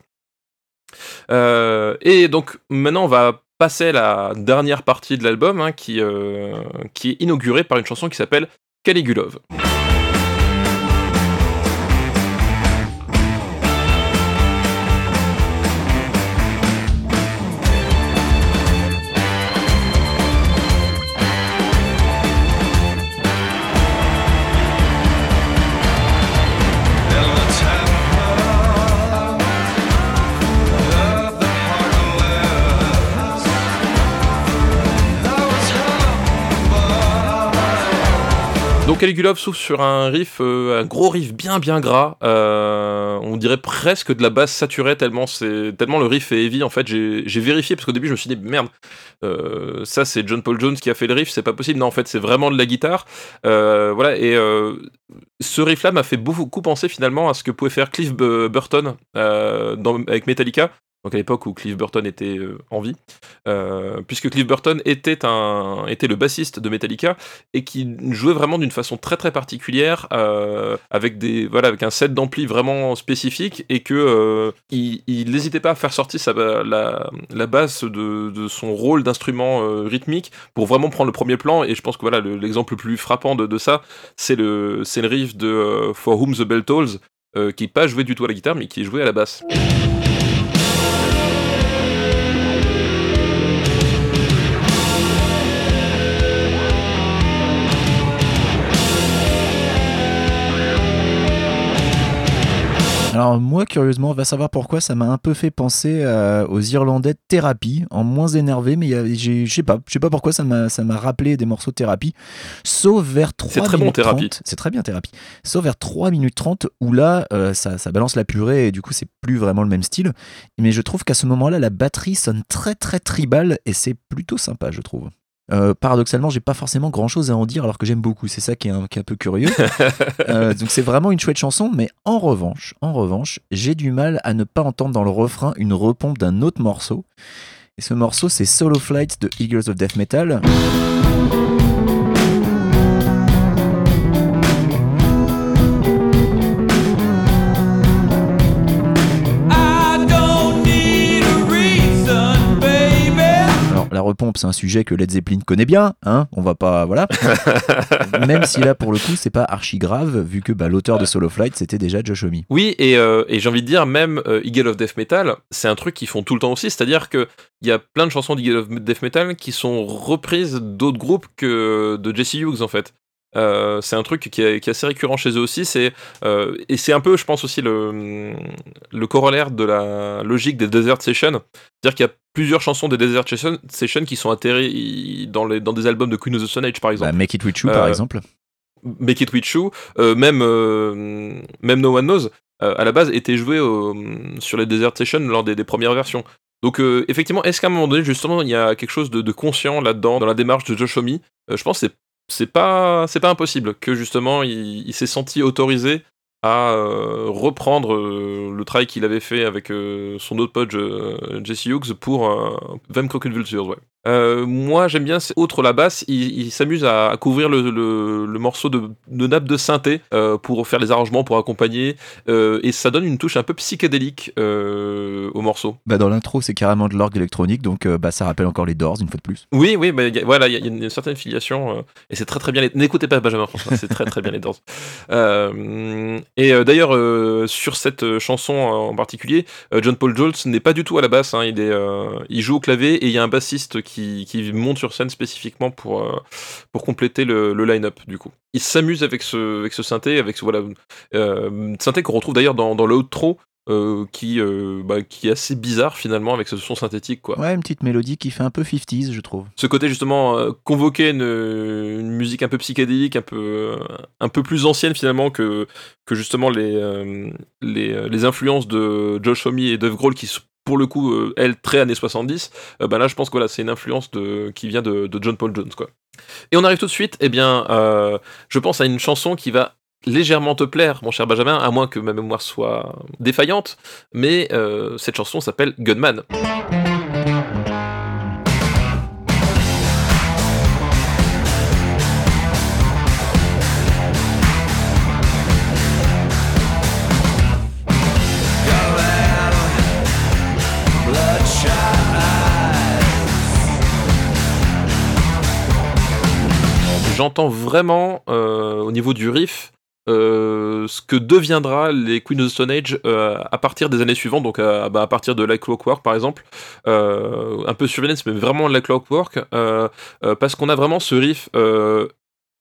Euh, et donc maintenant, on va passer à la dernière partie de l'album, hein, qui, euh, qui est inaugurée par une chanson qui s'appelle Caligulov. Donc Caligulov s'ouvre sur un riff, euh, un gros riff bien bien gras. Euh, on dirait presque de la basse saturée tellement c'est tellement le riff est heavy. En fait, j'ai vérifié parce qu'au début je me suis dit merde, euh, ça c'est John Paul Jones qui a fait le riff, c'est pas possible. Non, en fait c'est vraiment de la guitare. Voilà et ce riff-là m'a fait beaucoup penser finalement à ce que pouvait faire Cliff Burton avec Metallica. Donc à l'époque où Cliff Burton était euh, en vie, Euh, puisque Cliff Burton était un était le bassiste de Metallica et qui jouait vraiment d'une façon très très particulière euh, avec des voilà avec un set d'ampli vraiment spécifique et que il n'hésitait pas à faire sortir la, la base de, de son rôle d'instrument rythmique pour vraiment prendre le premier plan et je pense que voilà le- l'exemple le plus frappant de, ça c'est le le riff de For Whom the Bell Tolls qui n'est pas joué du tout à la guitare mais qui est joué à la basse. Alors moi, curieusement, va savoir pourquoi, ça m'a un peu fait penser euh, aux Irlandais de Thérapie, en moins énervé, mais je sais pas, je sais pas pourquoi ça m'a ça m'a rappelé des morceaux de Thérapie, sauf vers 3 C'est très bon, minutes Thérapie. 30, C'est très bien Thérapie. Sauf vers 3 minutes 30 où là, euh, ça, ça balance la purée et du coup, c'est plus vraiment le même style. Mais je trouve qu'à ce moment-là, la batterie sonne très très tribal et c'est plutôt sympa, je trouve. Euh, paradoxalement, j'ai pas forcément grand chose à en dire alors que j'aime beaucoup. C'est ça qui est un, qui est un peu curieux. [laughs] Euh, donc c'est vraiment une chouette chanson, mais en revanche, en revanche, j'ai du mal à ne pas entendre dans le refrain une repompe d'un autre morceau. Et ce morceau, c'est Solo Flight de Eagles of Death Metal. Repompe, c'est un sujet que Led Zeppelin connaît bien, hein. On va pas, voilà. [laughs] Même si là, pour le coup, c'est pas archi grave, vu que bah, l'auteur de Solo Flight, c'était déjà Josh Homme. Oui, et, euh, et j'ai envie de dire, même euh, Eagle of Death Metal, c'est un truc qu'ils font tout le temps aussi, c'est-à-dire qu'il y a plein de chansons d'Eagle of Death Metal qui sont reprises d'autres groupes que de Jesse Hughes, en fait. Euh, c'est un truc qui est, qui est assez récurrent chez eux aussi, c'est, euh, et c'est un peu, je pense aussi, le, le corollaire de la logique des Desert Sessions. C'est-à-dire qu'il y a plusieurs chansons des Desert Sessions qui sont atterries dans, les, dans des albums de Queen of the Stone Age, par exemple. Bah, Make It With You, par Euh, exemple. Make It With You, même, même No One Knows, à la base, était joué au- sur les Desert Sessions lors des, des premières versions. Donc, euh, effectivement, est-ce qu'à un moment donné, justement, il y a quelque chose de, de conscient là-dedans, dans la démarche de Josh Homme Euh, Je pense que c'est- c'est pas, c'est pas impossible que, justement, il, s'est senti autorisé à euh, reprendre euh, le travail qu'il avait fait avec euh, son autre pote Jesse Hughes pour Crooked Vultures. Ouais. Euh, moi, j'aime bien, outre la basse, il, il s'amuse à, à couvrir le, le- le morceau de, de nappe de synthé euh, pour faire les arrangements, pour accompagner, euh, et ça donne une touche un peu psychédélique au morceau. Bah, dans l'intro, c'est carrément de l'orgue électronique, donc bah, ça rappelle encore les Doors, une fois de plus. Oui, oui, bah, y a- voilà, il y, a- il y a une certaine filiation, et c'est très très bien. les- N'écoutez pas Benjamin François, c'est très très bien les Doors. [laughs] Et d'ailleurs, sur cette chanson en particulier, John Paul Jones n'est pas du tout à la basse, hein, il, est, il joue au clavier, et il y a un bassiste qui, qui monte sur scène spécifiquement pour, euh, pour compléter le, le line-up, du coup. Il s'amuse avec ce, avec ce synthé, avec ce voilà, euh, synthé qu'on retrouve d'ailleurs dans, dans l'outro, euh, qui, euh, bah, qui est assez bizarre finalement avec ce son synthétique, quoi Ouais, une petite mélodie qui fait un peu 50s, je trouve. ce côté justement euh, convoquer une, une musique un peu psychédélique, un peu un peu plus ancienne finalement que que justement les les, les influences de Josh Homme et Dave Grohl qui pour le coup euh, elles très années 70 euh, ben là je pense que voilà c'est une influence de qui vient de, John Paul Jones quoi. Et on arrive tout de suite eh bien euh, je pense à une chanson qui va légèrement te plaire mon cher Benjamin à moins que ma mémoire soit défaillante mais cette chanson s'appelle Gunman j'entends vraiment euh, au niveau du riff euh, ce que deviendra les Queen of the Stone Age euh, à partir des années suivantes, donc à, bah, à partir de Like Clockwork par exemple, un peu Surveillance, mais vraiment Like Clockwork, parce qu'on a vraiment ce riff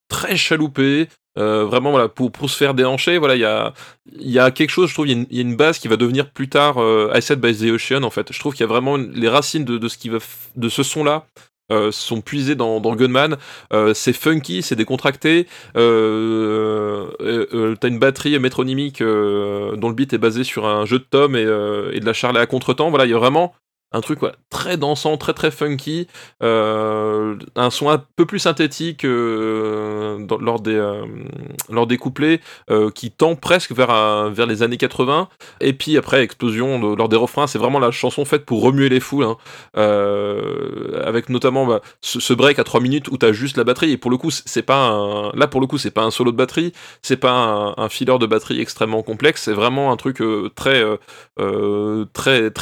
très chaloupé, vraiment voilà pour, pour se faire déhancher, voilà il y a y a quelque chose, je trouve, il y, a une- base qui va devenir plus tard Said by the Ocean en fait. Je trouve qu'il y a vraiment les racines de, ce qui va de ce son là euh, sont puisés dans, dans Gunman. Euh, c'est funky, c'est décontracté. Euh, euh, T'as une batterie métronymique dont le beat est basé sur un jeu de tomes et, et de la charlée à contretemps. Voilà, il y a vraiment un truc très dansant, très très funky, euh, un son un peu plus synthétique euh, dans- lors, des, euh, lors des couplets qui tend presque vers, les années 80. Et puis après, explosion lors des refrains, c'est vraiment la chanson faite pour remuer les foules, hein. Avec notamment bah, ce, break à 3 minutes où t'as juste la batterie. Et pour le coup, c'est- pas là pour le coup, c'est pas un solo de batterie, c'est pas un, un filler de batterie extrêmement complexe, c'est vraiment un truc très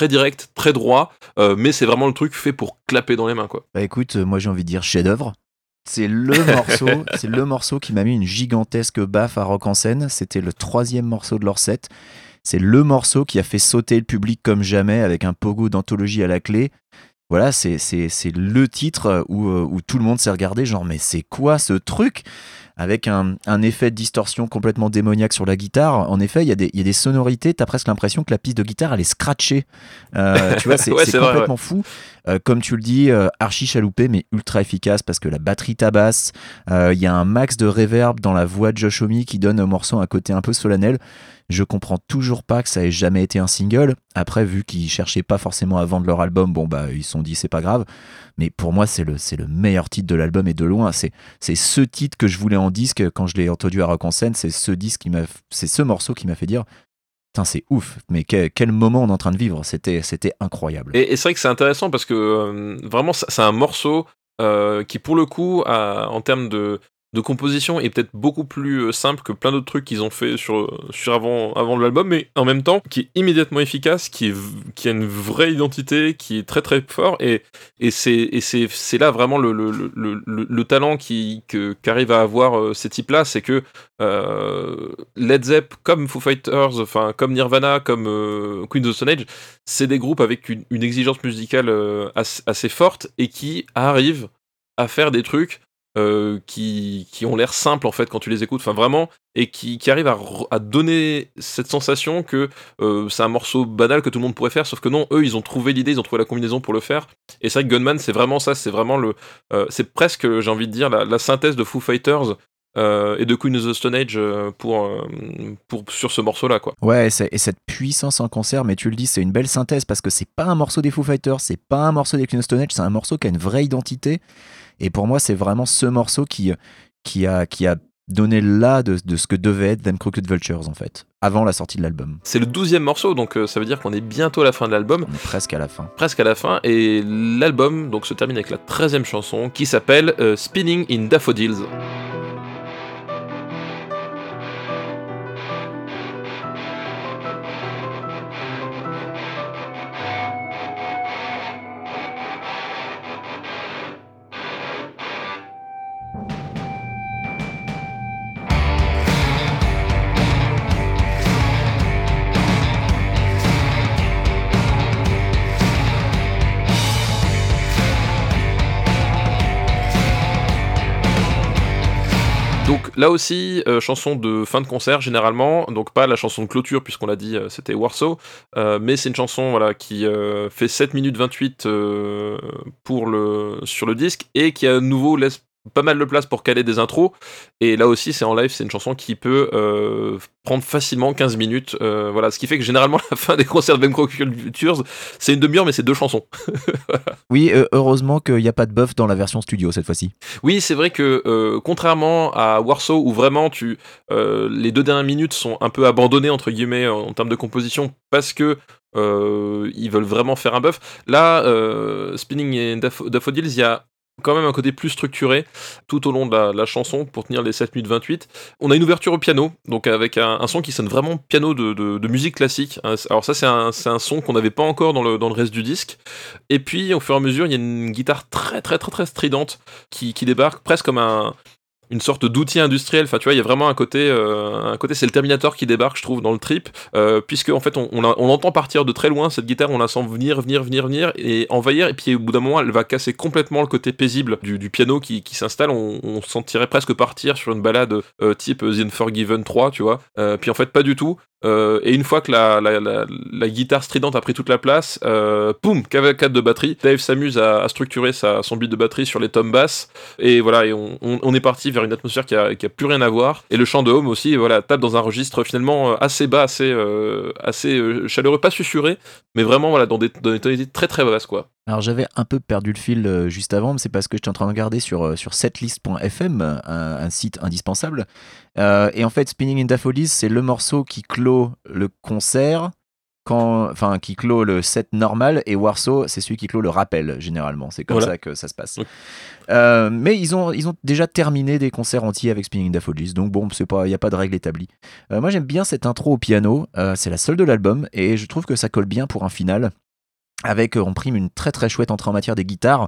direct, très droit. Euh, mais c'est vraiment le truc fait pour clapper dans les mains, quoi. Bah écoute, euh, moi j'ai envie de dire chef-d'œuvre. C'est le [laughs] morceau, c'est le morceau qui m'a mis une gigantesque baffe à Rock en scène. C'était le troisième morceau de leur set. C'est le morceau qui a fait sauter le public comme jamais avec un pogo d'anthologie à la clé. Voilà, c'est c'est- c'est le titre où, euh, où tout le monde s'est regardé, genre mais c'est quoi ce truc? Avec un, un effet de distorsion complètement démoniaque sur la guitare. En effet, il y, a des- il y a des sonorités, t'as presque l'impression que la piste de guitare elle est scratchée. Euh, [laughs] tu vois, c'est Ouais, vrai, complètement fou. Euh, comme tu le dis, euh, archi chaloupé, mais ultra efficace parce que la batterie tabasse. Euh, Il y a un max de reverb dans la voix de Josh Homme qui donne au morceau un côté un peu solennel. Je comprends toujours pas que ça ait jamais été un single. Après, vu qu'ils cherchaient pas forcément à vendre leur album, bon bah ils se sont dit c'est pas grave. Mais pour moi, c'est le, le meilleur titre de l'album et de loin. C'est, ce titre que je voulais en disque quand je l'ai entendu à Rock en. C'est ce disque qui m'a, c'est ce morceau qui m'a fait dire, c'est ouf. Mais quel, quel moment on est en train de vivre. C'était, c'était incroyable. Et, c'est vrai que c'est intéressant parce que euh, vraiment, c'est un morceau euh, qui, pour le coup, en termes de, de composition, est peut-être beaucoup plus euh, simple que plein d'autres trucs qu'ils ont fait sur, sur avant, avant l'album, mais en même temps, qui est immédiatement efficace, qui, qui a une vraie identité, qui est très très fort. Et, et c'est là vraiment le, le, le, le, le talent qu'arrivent à avoir euh, ces types-là, c'est que euh, Led Zepp, comme Foo Fighters, enfin comme Nirvana, comme Queen of the Stone Age, c'est des groupes avec une, exigence musicale assez forte et qui arrivent à faire des trucs euh, qui, qui ont l'air simples en fait quand tu les écoutes, enfin vraiment, et qui, qui arrivent à, à donner cette sensation que euh, c'est un morceau banal que tout le monde pourrait faire, sauf que non, eux ils ont trouvé l'idée, ils ont trouvé la combinaison pour le faire. Et c'est vrai que Gunman c'est vraiment ça, c'est vraiment le, euh, c'est presque, j'ai envie de dire, la, la synthèse de Foo Fighters. Euh, et de Queen of the Stone Age euh, pour, euh, pour, sur ce morceau-là, quoi. Ouais, et, cette puissance en concert, mais tu le dis, c'est une belle synthèse parce que c'est pas un morceau des Foo Fighters, c'est pas un morceau des Queen of Stone Age, c'est un morceau qui a une vraie identité. Et pour moi, c'est vraiment ce morceau qui, qui, a, qui a donné là de, de ce que devait être Them Crooked Vultures en fait, avant la sortie de l'album. C'est le douzième morceau, donc euh, ça veut dire qu'on est bientôt à la fin de l'album. On est presque à la fin. presque à la fin et l'album donc se termine avec la 13e chanson qui s'appelle euh, Spinning in Daffodils. Là aussi, euh, chanson de fin de concert généralement, donc pas la chanson de clôture puisqu'on l'a dit, euh, c'était Warsaw, euh, mais c'est une chanson voilà, qui fait 7 minutes 28 euh, pour le, sur le disque et qui à nouveau laisse pas mal de place pour caler des intros. Et là aussi, c'est en live, c'est une chanson qui peut euh, prendre facilement 15 minutes. euh, voilà, ce qui fait que généralement, [laughs] la fin des concerts de Ben Cultures, c'est une demi-heure, mais c'est deux chansons. [laughs] Oui, euh, heureusement qu'il n'y a pas de buff dans la version studio cette fois-ci. Oui, c'est vrai que contrairement à Warsaw où vraiment tu les deux dernières minutes sont un peu abandonnées entre guillemets en, en termes de composition parce que euh, ils veulent vraiment faire un buff. Là, euh, Spinning et Daffo- Daffodils, il y a quand même un côté plus structuré tout au long de la, chanson pour tenir les 7 minutes 28. On a une ouverture au piano, donc avec un, son qui sonne vraiment piano de, musique classique. hein. Alors ça c'est un, un son qu'on n'avait pas encore dans le, reste du disque. Et puis au fur et à mesure, il y a une guitare très très très très stridente qui débarque presque comme un, une sorte d'outil industriel. Enfin, tu vois, il y a vraiment un côté, euh, un côté, c'est le Terminator qui débarque, je trouve, dans le trip, euh, puisque en fait, on, on, on partir de très loin cette guitare, on la sent venir, venir, venir, venir et envahir, et puis au bout d'un moment, elle va casser complètement le côté paisible du, piano qui, qui s'installe. On, on sentirait presque partir sur une balade euh, type The Unforgiven 3, tu vois. Euh, puis en fait, pas du tout. Euh, et une fois que la, la, guitare stridente a pris toute la place, euh, poum, cavalcade de batterie. Dave s'amuse à, structurer sa, son beat de batterie sur les tomes basses. Et voilà, et on est parti vers une atmosphère qui a, qui a plus rien à voir. Et le chant de Home aussi, voilà, tape dans un registre finalement euh, assez bas, assez, euh, assez euh, chaleureux, pas susurré, mais vraiment voilà, dans des, dans des tonalités très très basses quoi. Alors j'avais un peu perdu le fil juste avant, mais c'est parce que j'étais en train de regarder sur, sur setlist.fm, un, un site indispensable. Et en fait, Spinning in Daffodils, c'est le morceau qui clôt le concert, quand, enfin qui clôt le set normal, et Warsaw, c'est celui qui clôt le rappel, généralement. C'est comme Voilà. ça que ça se passe. Euh, mais ils ont, ils ont déjà terminé des concerts entiers avec Spinning in Daffodils, donc bon, c'est pas- il n'y a pas de règle établie. Euh, moi j'aime bien cette intro au piano, euh, c'est la seule de l'album, et je trouve que ça colle bien pour un final avec euh, en prime une très très chouette entrée en matière des guitares.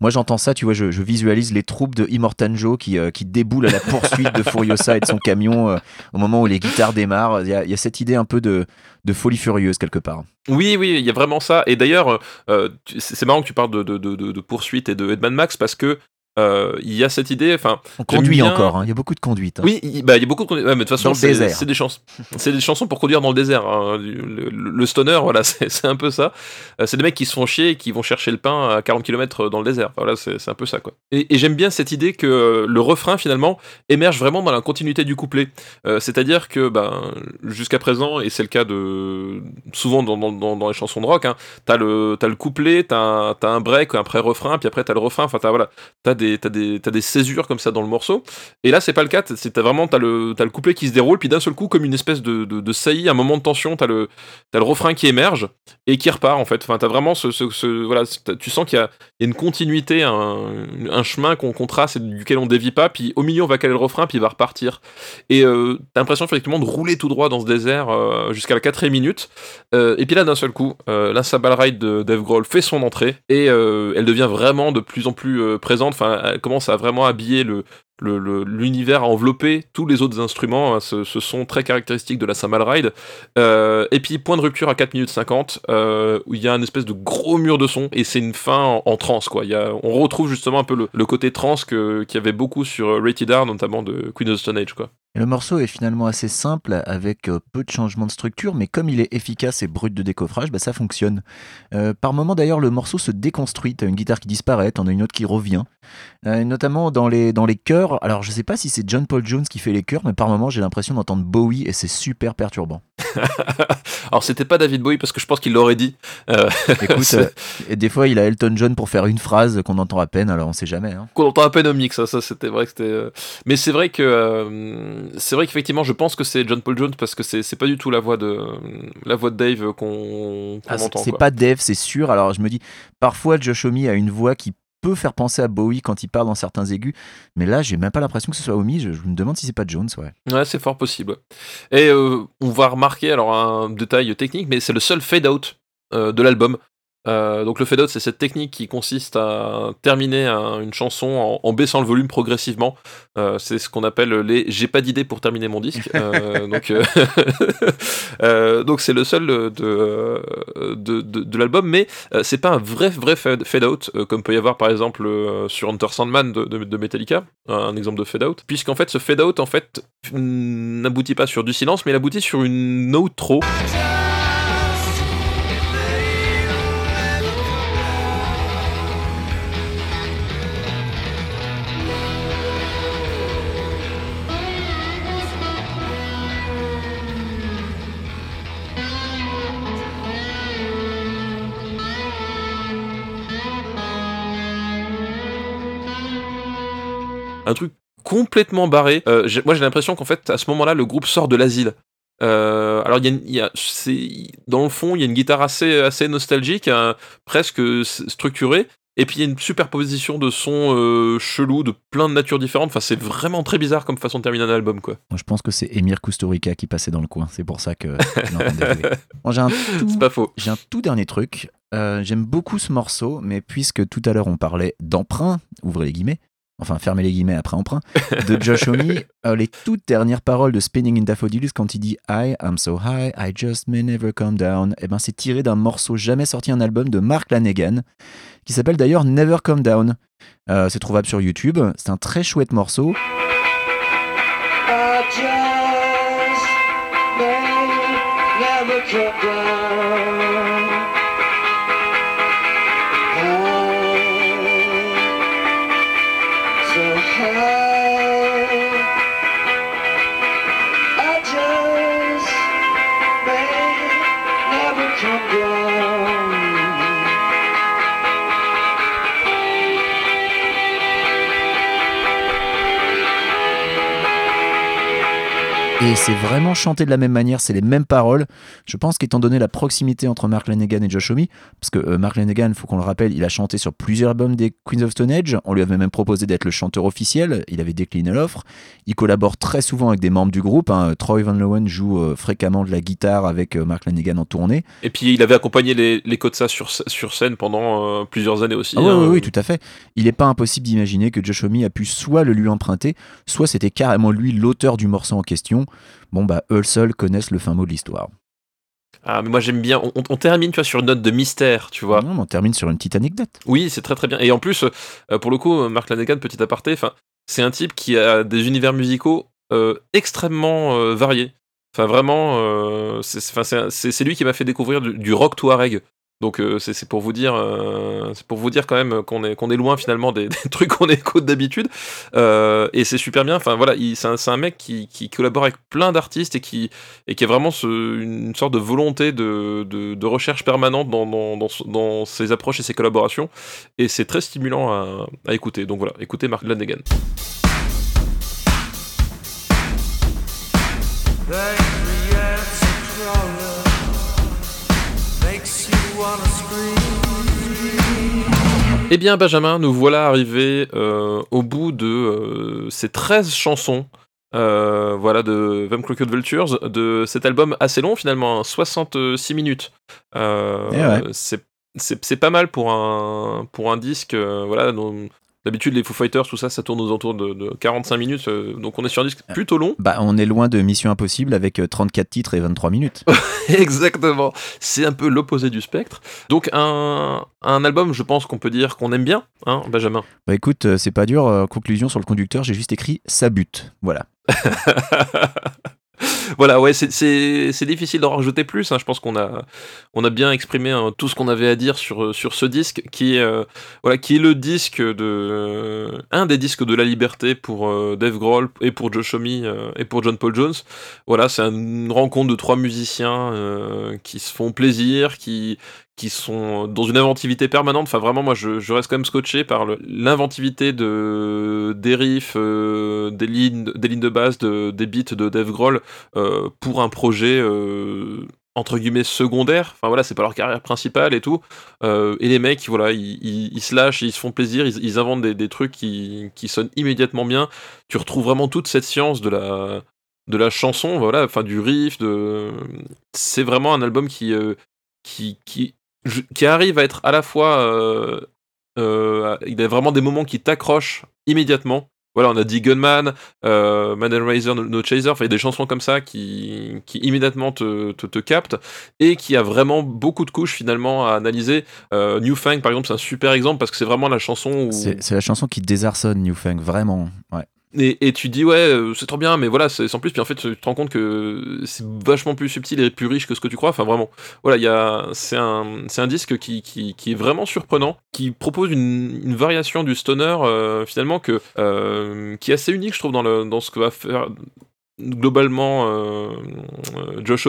Moi j'entends ça, tu vois, je, visualise les troupes de Immortanjo qui, euh, qui déboulent à la poursuite de Furiosa et de son camion euh, au moment où les guitares démarrent. Il y a, cette idée un peu de, de folie furieuse quelque part. Oui, oui, il y a vraiment ça. Et d'ailleurs, c'est marrant que tu parles de, de, de, poursuite et de Edman Max parce que euh, il y a cette idée. Enfin, On conduit bien- encore, hein, il y a beaucoup de conduite. hein. oui, il bah, il y a beaucoup de. Ouais, mais de toute façon, c'est des chansons. C'est des chansons pour conduire dans le désert. hein. Le, le- le stoner, voilà, [laughs] c'est un peu ça. Euh, C'est des mecs qui se font chier et qui vont chercher le pain à 40 km dans le désert. Enfin, Voilà, c'est un peu ça, quoi. Et, et j'aime bien cette idée que euh, le refrain, finalement, émerge vraiment dans la continuité du couplet. Euh, C'est-à-dire que, ben, jusqu'à présent, et c'est le cas de souvent dans, dans, les chansons de rock, hein, t'as le, le couplet, t'as un, un break, un pré-refrain, puis après t'as le refrain. Enfin, t'as voilà, t'as des, t'as des, t'as des césures comme ça dans le morceau. Et là, c'est pas le cas. C'est t'as vraiment t'as le, le couplet qui se déroule, puis d'un seul coup, comme une espèce de, de, saillie, un moment de tension, t'as le, le refrain qui émerge et qui repart en fait. Enfin, t'as vraiment ce, ce, voilà, tu sens qu'il y a, une continuité, un, chemin qu'on qu'on trace et duquel on dévie pas. Puis au milieu, on va caler le refrain, puis il va repartir. Et euh, t'as l'impression effectivement de rouler tout droit dans ce désert euh, jusqu'à la quatrième minute. Euh, et puis là, d'un seul coup, la Sabal Ride de Dave Grohl fait son entrée et elle devient vraiment de plus en plus présente. Enfin, commence à vraiment habiller le l'univers, à envelopper tous les autres instruments, hein, ce, son très caractéristique de la Samal Ride. Euh, et puis, point de rupture à 4 minutes 50, euh, où il y a un espèce de gros mur de son, et c'est une fin en, a, on retrouve justement un peu le, côté trance qu'il y avait beaucoup sur euh, Rated R, notamment de Queen of the Stone Age. Et le morceau est finalement assez simple, avec euh, peu de changements de structure, mais comme il est efficace et brut de décoffrage, bah, ça fonctionne. Euh, par moment d'ailleurs, le morceau se déconstruit. T'as une guitare qui disparaît, t'en as une autre qui revient. Euh, notamment dans les, dans les chœurs. Alors je sais pas si c'est John Paul Jones qui fait les chœurs, mais par moment j'ai l'impression d'entendre Bowie et c'est super perturbant. [laughs] Alors, c'était pas David Bowie, parce que je pense qu'il l'aurait dit. Euh, [laughs] Écoute, et des fois il a Elton John pour faire une phrase qu'on entend à peine, alors on sait jamais. hein. qu'on entend à peine au mix, ça, ça c'était vrai que c'était. Mais c'est vrai que c'est vrai qu'effectivement, je pense que c'est John Paul Jones parce que c'est pas du tout la voix de la voix de Dave qu'on Ah, entend. c'est pas Dave, c'est sûr. Alors je me dis, parfois Josh Homme a une voix qui peut faire penser à Bowie quand il parle dans certains aigus, mais là j'ai même pas l'impression que ce soit Homme. Je, je me demande si c'est pas Jones, ouais. Ouais, c'est fort possible. Et euh, on va remarquer alors un détail technique, mais c'est le seul fade out euh, de l'album. Euh, donc le fade out, c'est cette technique qui consiste à terminer un- une chanson en, en baissant le volume progressivement. Euh, c'est ce qu'on appelle les j'ai pas d'idée pour terminer mon disque. [laughs] Euh, donc [laughs] donc c'est le seul de de, de, de l'album, mais c'est pas un vrai vrai fade, fade out comme peut y avoir par exemple sur Enter Sandman de, Metallica, un exemple de fade out. Puisqu'en fait ce fade out en fait n'aboutit pas sur du silence, mais il aboutit sur une outro. Un truc complètement barré. Euh, moi, j'ai l'impression qu'en fait, à ce moment-là, le groupe sort de l'asile. Euh, alors, y a, y a- dans le fond, il y a une guitare assez, assez nostalgique, hein, presque structurée. Et puis, il y a une superposition de sons euh, chelous, de plein de natures différentes. Enfin, c'est vraiment très bizarre comme façon de terminer un album, quoi. Moi, je pense que c'est Emir Kusturica qui passait dans le coin. C'est pour ça que. [laughs] Bon, j'ai un [laughs] tout C'est pas faux. J'ai un tout dernier truc. J'aime beaucoup ce morceau, mais puisque tout à l'heure on parlait d'emprunt, ouvrez les guillemets, enfin fermez les guillemets après emprunt, de Josh Homme, [laughs] euh, les toutes dernières paroles de Spinning in Daffodils quand il dit I am so high, I just may never come down, eh ben c'est tiré d'un morceau jamais sorti un album de Mark Lanegan, qui s'appelle d'ailleurs Never Come Down. Euh, c'est trouvable sur YouTube, c'est un très chouette morceau. I just may come down. Et c'est vraiment chanté de la même manière, c'est les mêmes paroles. Je pense qu'étant donné la proximité entre Mark Lanegan et Josh Homme, parce que euh, Mark Lanegan, faut qu'on le rappelle, il a chanté sur plusieurs albums des Queens of Stone Age, on lui avait même proposé d'être le chanteur officiel, il avait décliné l'offre. Il collabore très souvent avec des membres du groupe, hein. Troy Van Leeuwen joue euh, fréquemment de la guitare avec euh, Mark Lanegan en tournée. Et puis il avait accompagné les, les Kotsa sur, sur scène pendant euh, plusieurs années aussi. Ah oui, hein. oui, oui, tout à fait. Il n'est pas impossible d'imaginer que Josh Homme a pu soit le lui emprunter, soit c'était carrément lui l'auteur du morceau en question. Bon, bah, eux seuls connaissent le fin mot de l'histoire. Ah, mais moi j'aime bien. On, on termine, tu vois, sur une note de mystère, tu vois. Non, mais on termine sur une petite anecdote. Oui, c'est très très bien. Et en plus, euh, pour le coup, Mark Lanegan, petit aparté, c'est un type qui a des univers musicaux euh, extrêmement euh, variés. Enfin, vraiment, c'est lui qui m'a fait découvrir du, du rock touareg. Donc euh, c'est pour vous dire, euh, c'est pour vous dire quand même qu'on est loin finalement [laughs] des, trucs qu'on écoute d'habitude. Euh, et c'est super bien. Enfin voilà, il- c'est un, un mec qui, collabore avec plein d'artistes et qui et qui a vraiment une sorte de volonté de, recherche permanente dans, ses approches et ses collaborations. Et c'est très stimulant à, écouter. Donc voilà, écoutez Mark Lanegan. Eh bien, Benjamin, nous voilà arrivés euh, au bout de euh, ces 13 chansons. euh, voilà, de Them Crooked Vultures, de cet album assez long finalement, hein, 66 minutes. Euh, Eh ouais. c'est- pas mal pour un, pour un disque. voilà, dont- d'habitude, les Foo Fighters, tout ça, ça tourne aux alentours de, de 45 minutes. euh, donc on est sur un disque plutôt long. Bah, on est loin de Mission Impossible avec euh, 34 titres et 23 minutes. [laughs] Exactement. C'est un peu l'opposé du spectre. Donc un, un album, je pense qu'on peut dire qu'on aime bien, hein, Benjamin. Bah écoute, euh, c'est pas dur. euh, conclusion sur le conducteur, j'ai juste écrit ça bute. Voilà. [laughs] voilà, ouais, c'est- difficile d'en rajouter plus. hein. Je pense qu'on a, on a bien exprimé hein, tout ce qu'on avait à dire sur, sur ce disque, qui euh, voilà, qui est le disque de, un des disques de la liberté pour euh, Dave Grohl et pour Josh Homme euh, et pour John Paul Jones. Voilà, c'est une rencontre de trois musiciens euh, qui se font plaisir, qui qui sont dans une inventivité permanente. Enfin, vraiment, moi, je, reste quand même scotché par l'inventivité de des riffs, euh, des lignes, des lignes de base, de, des beats de Dave Grohl euh, pour un projet euh, entre guillemets secondaire. Enfin voilà, c'est pas leur carrière principale et tout. Et les mecs, voilà, ils, se lâchent, ils se font plaisir, ils, inventent des, trucs qui, sonnent immédiatement bien. Tu retrouves vraiment toute cette science de la de la chanson, voilà, enfin du riff, c'est vraiment un album qui euh, qui qui qui arrive à être à la fois euh, euh, il a vraiment des moments qui t'accrochent immédiatement. Voilà, on a dit Gunman, euh, Man and Razor, No, Chaser, enfin il y a des chansons comme ça qui, qui immédiatement te, te, te captent et qui a vraiment beaucoup de couches finalement à analyser. Euh, New Fang par exemple, c'est un super exemple parce que c'est vraiment la chanson où C'est la chanson qui désarçonne Newfang, vraiment. Ouais. Et, tu dis ouais euh, c'est trop bien mais voilà c'est sans plus. Puis en fait tu te rends compte que c'est vachement plus subtil et plus riche que ce que tu crois. Enfin vraiment. Voilà il c'est un disque qui, est vraiment surprenant qui propose une, variation du stoner euh, finalement euh, qui est assez unique je trouve dans ce que va faire globalement euh, Josh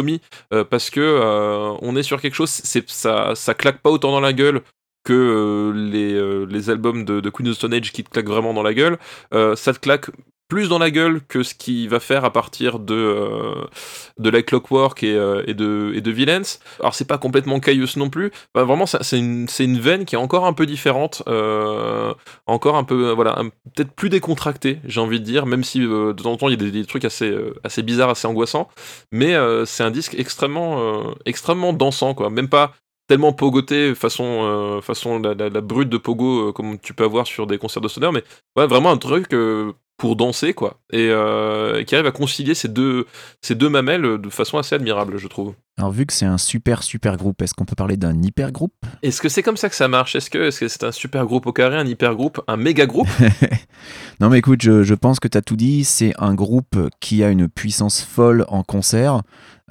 parce que on est sur quelque chose c'est ça ça claque pas autant dans la gueule que euh, les, euh, les albums de, Queen of Stone Age qui te claquent vraiment dans la gueule euh, ça te claque plus dans la gueule que ce qu'il va faire à partir de, de la Clockwork et, de, et de Villains. Alors c'est pas complètement cailleuse non plus, vraiment c'est une, une veine qui est encore un peu différente, encore un peu, voilà, peut-être plus décontractée, j'ai envie de dire, même si de temps en temps il y a des, des trucs assez, assez bizarres, assez angoissants, mais c'est un disque extrêmement, extrêmement dansant, quoi, même pas tellement pogoté façon euh, façon la, brute de pogo euh, comme tu peux avoir sur des concerts de stoner mais ouais, vraiment un truc euh, pour danser, quoi, et, euh, et qui arrive à concilier ces deux, ces deux mamelles de façon assez admirable, je trouve. Alors vu que c'est un super super groupe, est-ce qu'on peut parler d'un hyper groupe Est-ce que c'est comme ça que ça marche? Est-ce que est-ce que c'est un super groupe au carré, un hyper groupe, un méga groupe? [laughs] Non mais écoute, je, je pense que tu as tout dit, c'est un groupe qui a une puissance folle en concert.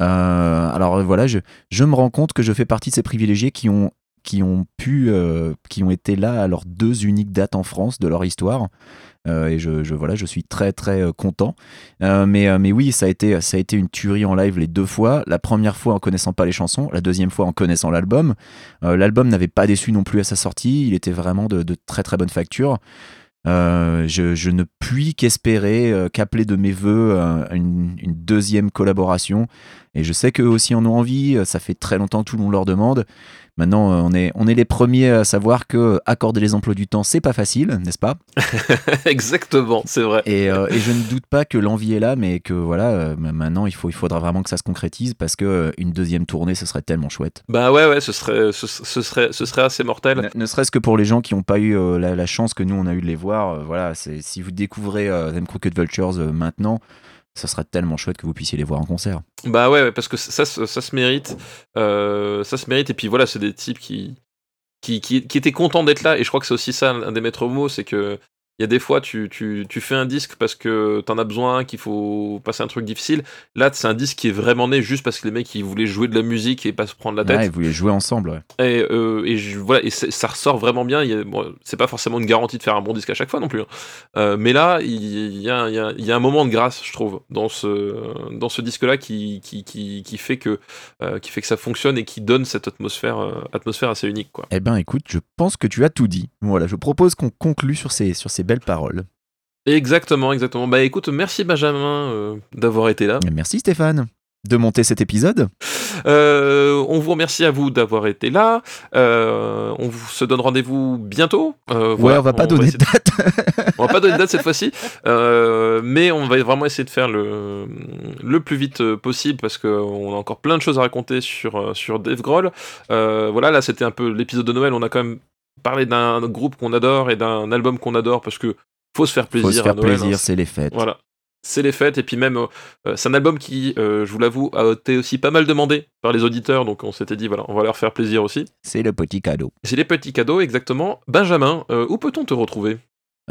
Euh, alors voilà, je, je me rends compte que je fais partie de ces privilégiés qui ont, qui ont pu, euh, qui ont été là à leurs deux uniques dates en France de leur histoire. Euh, et je, voilà, je suis très très euh, content. Mais, mais oui, ça a, été, ça a été une tuerie en live les deux fois. La première fois en connaissant pas les chansons, la deuxième fois en connaissant l'album. L'album n'avait pas déçu non plus à sa sortie, il était vraiment de, très très bonne facture. Je, ne puis qu'espérer, euh, qu'appeler de mes voeux une, une deuxième collaboration. Et je sais qu'eux aussi en ont envie, ça fait très longtemps que tout le monde leur demande. Maintenant, euh, on est, on est les premiers à savoir que accorder les emplois du temps, c'est pas facile, n'est-ce pas? [laughs] Exactement, c'est vrai. et, euh, et je ne doute pas que l'envie est là, mais que voilà, euh, maintenant il, faut, il faudra vraiment que ça se concrétise parce que euh, une deuxième tournée, ce serait tellement chouette. Bah ouais, ouais, ce serait, ce, ce serait, ce serait assez mortel. Ne, ne serait-ce que pour les gens qui n'ont pas eu euh, la, la chance que nous on a eu de les voir, euh, voilà, si vous découvrez euh, Them Crooked Vultures euh, maintenant, ça serait tellement chouette que vous puissiez les voir en concert. Bah ouais, parce que ça, se mérite. Euh, ça se mérite. Et puis voilà, c'est des types qui, qui, qui étaient contents d'être là. Et je crois que c'est aussi ça, un des maîtres mots, c'est que il y a des fois, tu, tu, tu fais un disque parce que t'en as besoin, qu'il faut passer un truc difficile. Là, c'est un disque qui est vraiment né juste parce que les mecs, ils voulaient jouer de la musique et pas se prendre la tête. Ouais, ils voulaient jouer ensemble. ouais. Et, euh, et je- voilà, et ça ressort vraiment bien. Bon, c'est pas forcément une garantie de faire un bon disque à chaque fois non plus. hein. Euh, mais là, il y, a, y a- y a un moment de grâce, je trouve, dans ce, dans ce disque-là qui, qui, qui, qui fait que, euh, qui fait que ça fonctionne et qui donne cette atmosphère, atmosphère assez unique. Quoi. Eh ben écoute, je pense que tu as tout dit. Voilà, je propose qu'on conclue sur ces, sur ces belles paroles. Exactement, exactement. Bah écoute, merci Benjamin euh, d'avoir été là. Merci Stéphane de monter cet épisode. Euh, on vous remercie à vous d'avoir été là. Euh, on vous se donne rendez-vous bientôt. Euh, Ouais, voilà, on va pas donner de date. On va pas donner de date cette fois-ci, [laughs] mais on va vraiment essayer de faire le, le plus vite possible parce qu'on a encore plein de choses à raconter sur, sur Dave Grohl. Voilà, là c'était un peu l'épisode de Noël, on a quand même parlé d'un groupe qu'on adore et d'un album qu'on adore parce que faut se faire plaisir Faut se faire à Noël. plaisir, hein. c'est les fêtes. Voilà. C'est les fêtes, et puis même, euh, c'est un album qui, euh, je vous l'avoue, a été aussi pas mal demandé par les auditeurs, donc on s'était dit, voilà, on va leur faire plaisir aussi. C'est le petit cadeau. C'est les petits cadeaux, exactement. Benjamin, euh, où peut-on te retrouver?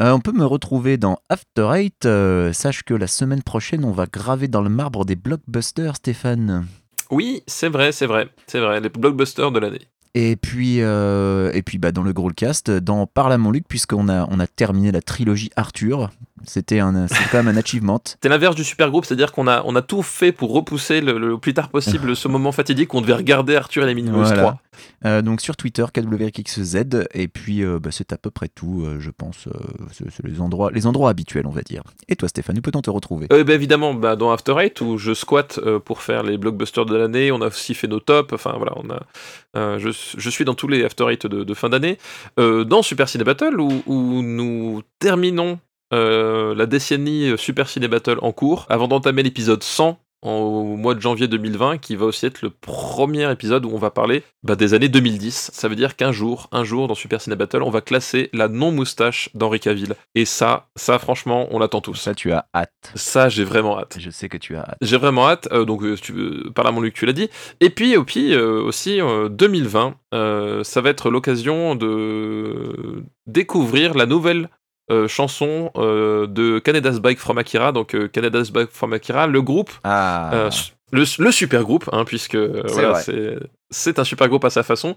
Euh, on peut me retrouver dans After Eight. Euh, sache que la semaine prochaine, on va graver dans le marbre des blockbusters, Stéphane. Oui, c'est vrai, c'est vrai, c'est vrai, les blockbusters de l'année. Et puis, euh, et puis bah, dans le Growlcast, dans Parle à mon Luc, puisqu'on a, on a terminé la trilogie Arthur. C'était un, quand même un achievement. [laughs] C'est l'inverse du super groupe, c'est-à-dire qu'on a, on a tout fait pour repousser le, le plus tard possible ce moment fatidique où on devait regarder Arthur et les Minimoys Voilà. 3. Euh, donc sur Twitter, KWXZ. Et puis, euh, bah, c'est à peu près tout, euh, je pense. c'est les, endroits, les endroits habituels, on va dire. Et toi, Stéphane, où peut-on te retrouver? Bah, évidemment, bah, dans After Eight, où je squatte pour faire les blockbusters de l'année, on a aussi fait nos tops, enfin voilà, on a, je, je suis dans tous les After Eight de, de fin d'année. Dans Super Ciné Battle, où, où nous terminons euh, la décennie Super Ciné Battle en cours, avant d'entamer l'épisode 100 en- au mois de janvier 2020, qui va aussi être le premier épisode où on va parler bah, des années 2010. Ça veut dire qu'un jour, un jour, dans Super Ciné Battle, on va classer la non-moustache d'Henri Cavill. Et ça, ça franchement, on l'attend tous. Ça, tu as hâte. Ça, j'ai vraiment hâte. Je sais que tu as hâte. J'ai vraiment hâte. euh, donc, euh, tu veux, par là, mon Luc, tu l'as dit. Et puis, puis euh, aussi, euh, 2020, euh, ça va être l'occasion de découvrir la nouvelle euh, chanson euh, de Canada's Bike from Akira. Donc, euh, Canada's Bike from Akira, le groupe, Ah, le, le super groupe, hein, puisque C'est voilà, un super groupe à sa façon,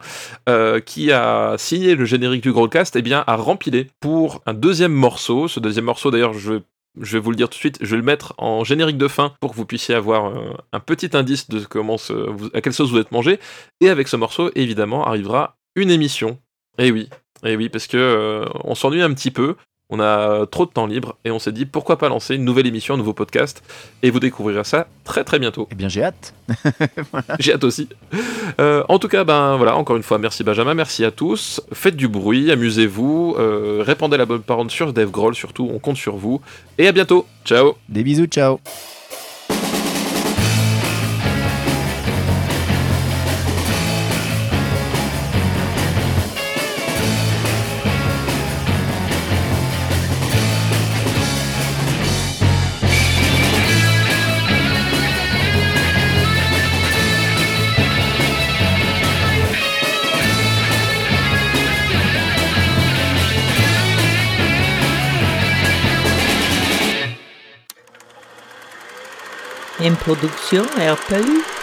qui a signé le générique du Growlcast, et bien a rempilé pour un deuxième morceau. Ce deuxième morceau, d'ailleurs, je vais je vais vous le dire tout de suite, je vais le mettre en générique de fin pour que vous puissiez avoir un petit indice de comment se- vous- à quelle sauce vous êtes mangé. Et avec ce morceau, évidemment, arrivera une émission. Et oui, et oui, parce que euh, on s'ennuie un petit peu. On a trop de temps libre et on s'est dit pourquoi pas lancer une nouvelle émission, un nouveau podcast. Et vous découvrirez ça très très bientôt. eh bien, j'ai hâte. [laughs] J'ai hâte aussi. Euh, en tout cas, ben voilà, encore une fois, merci Benjamin, merci à tous. Faites du bruit, amusez-vous, euh, répandez la bonne parole sur Dave Grohl, surtout, on compte sur vous. Et à bientôt. Ciao. Des bisous, ciao. Une production RPU.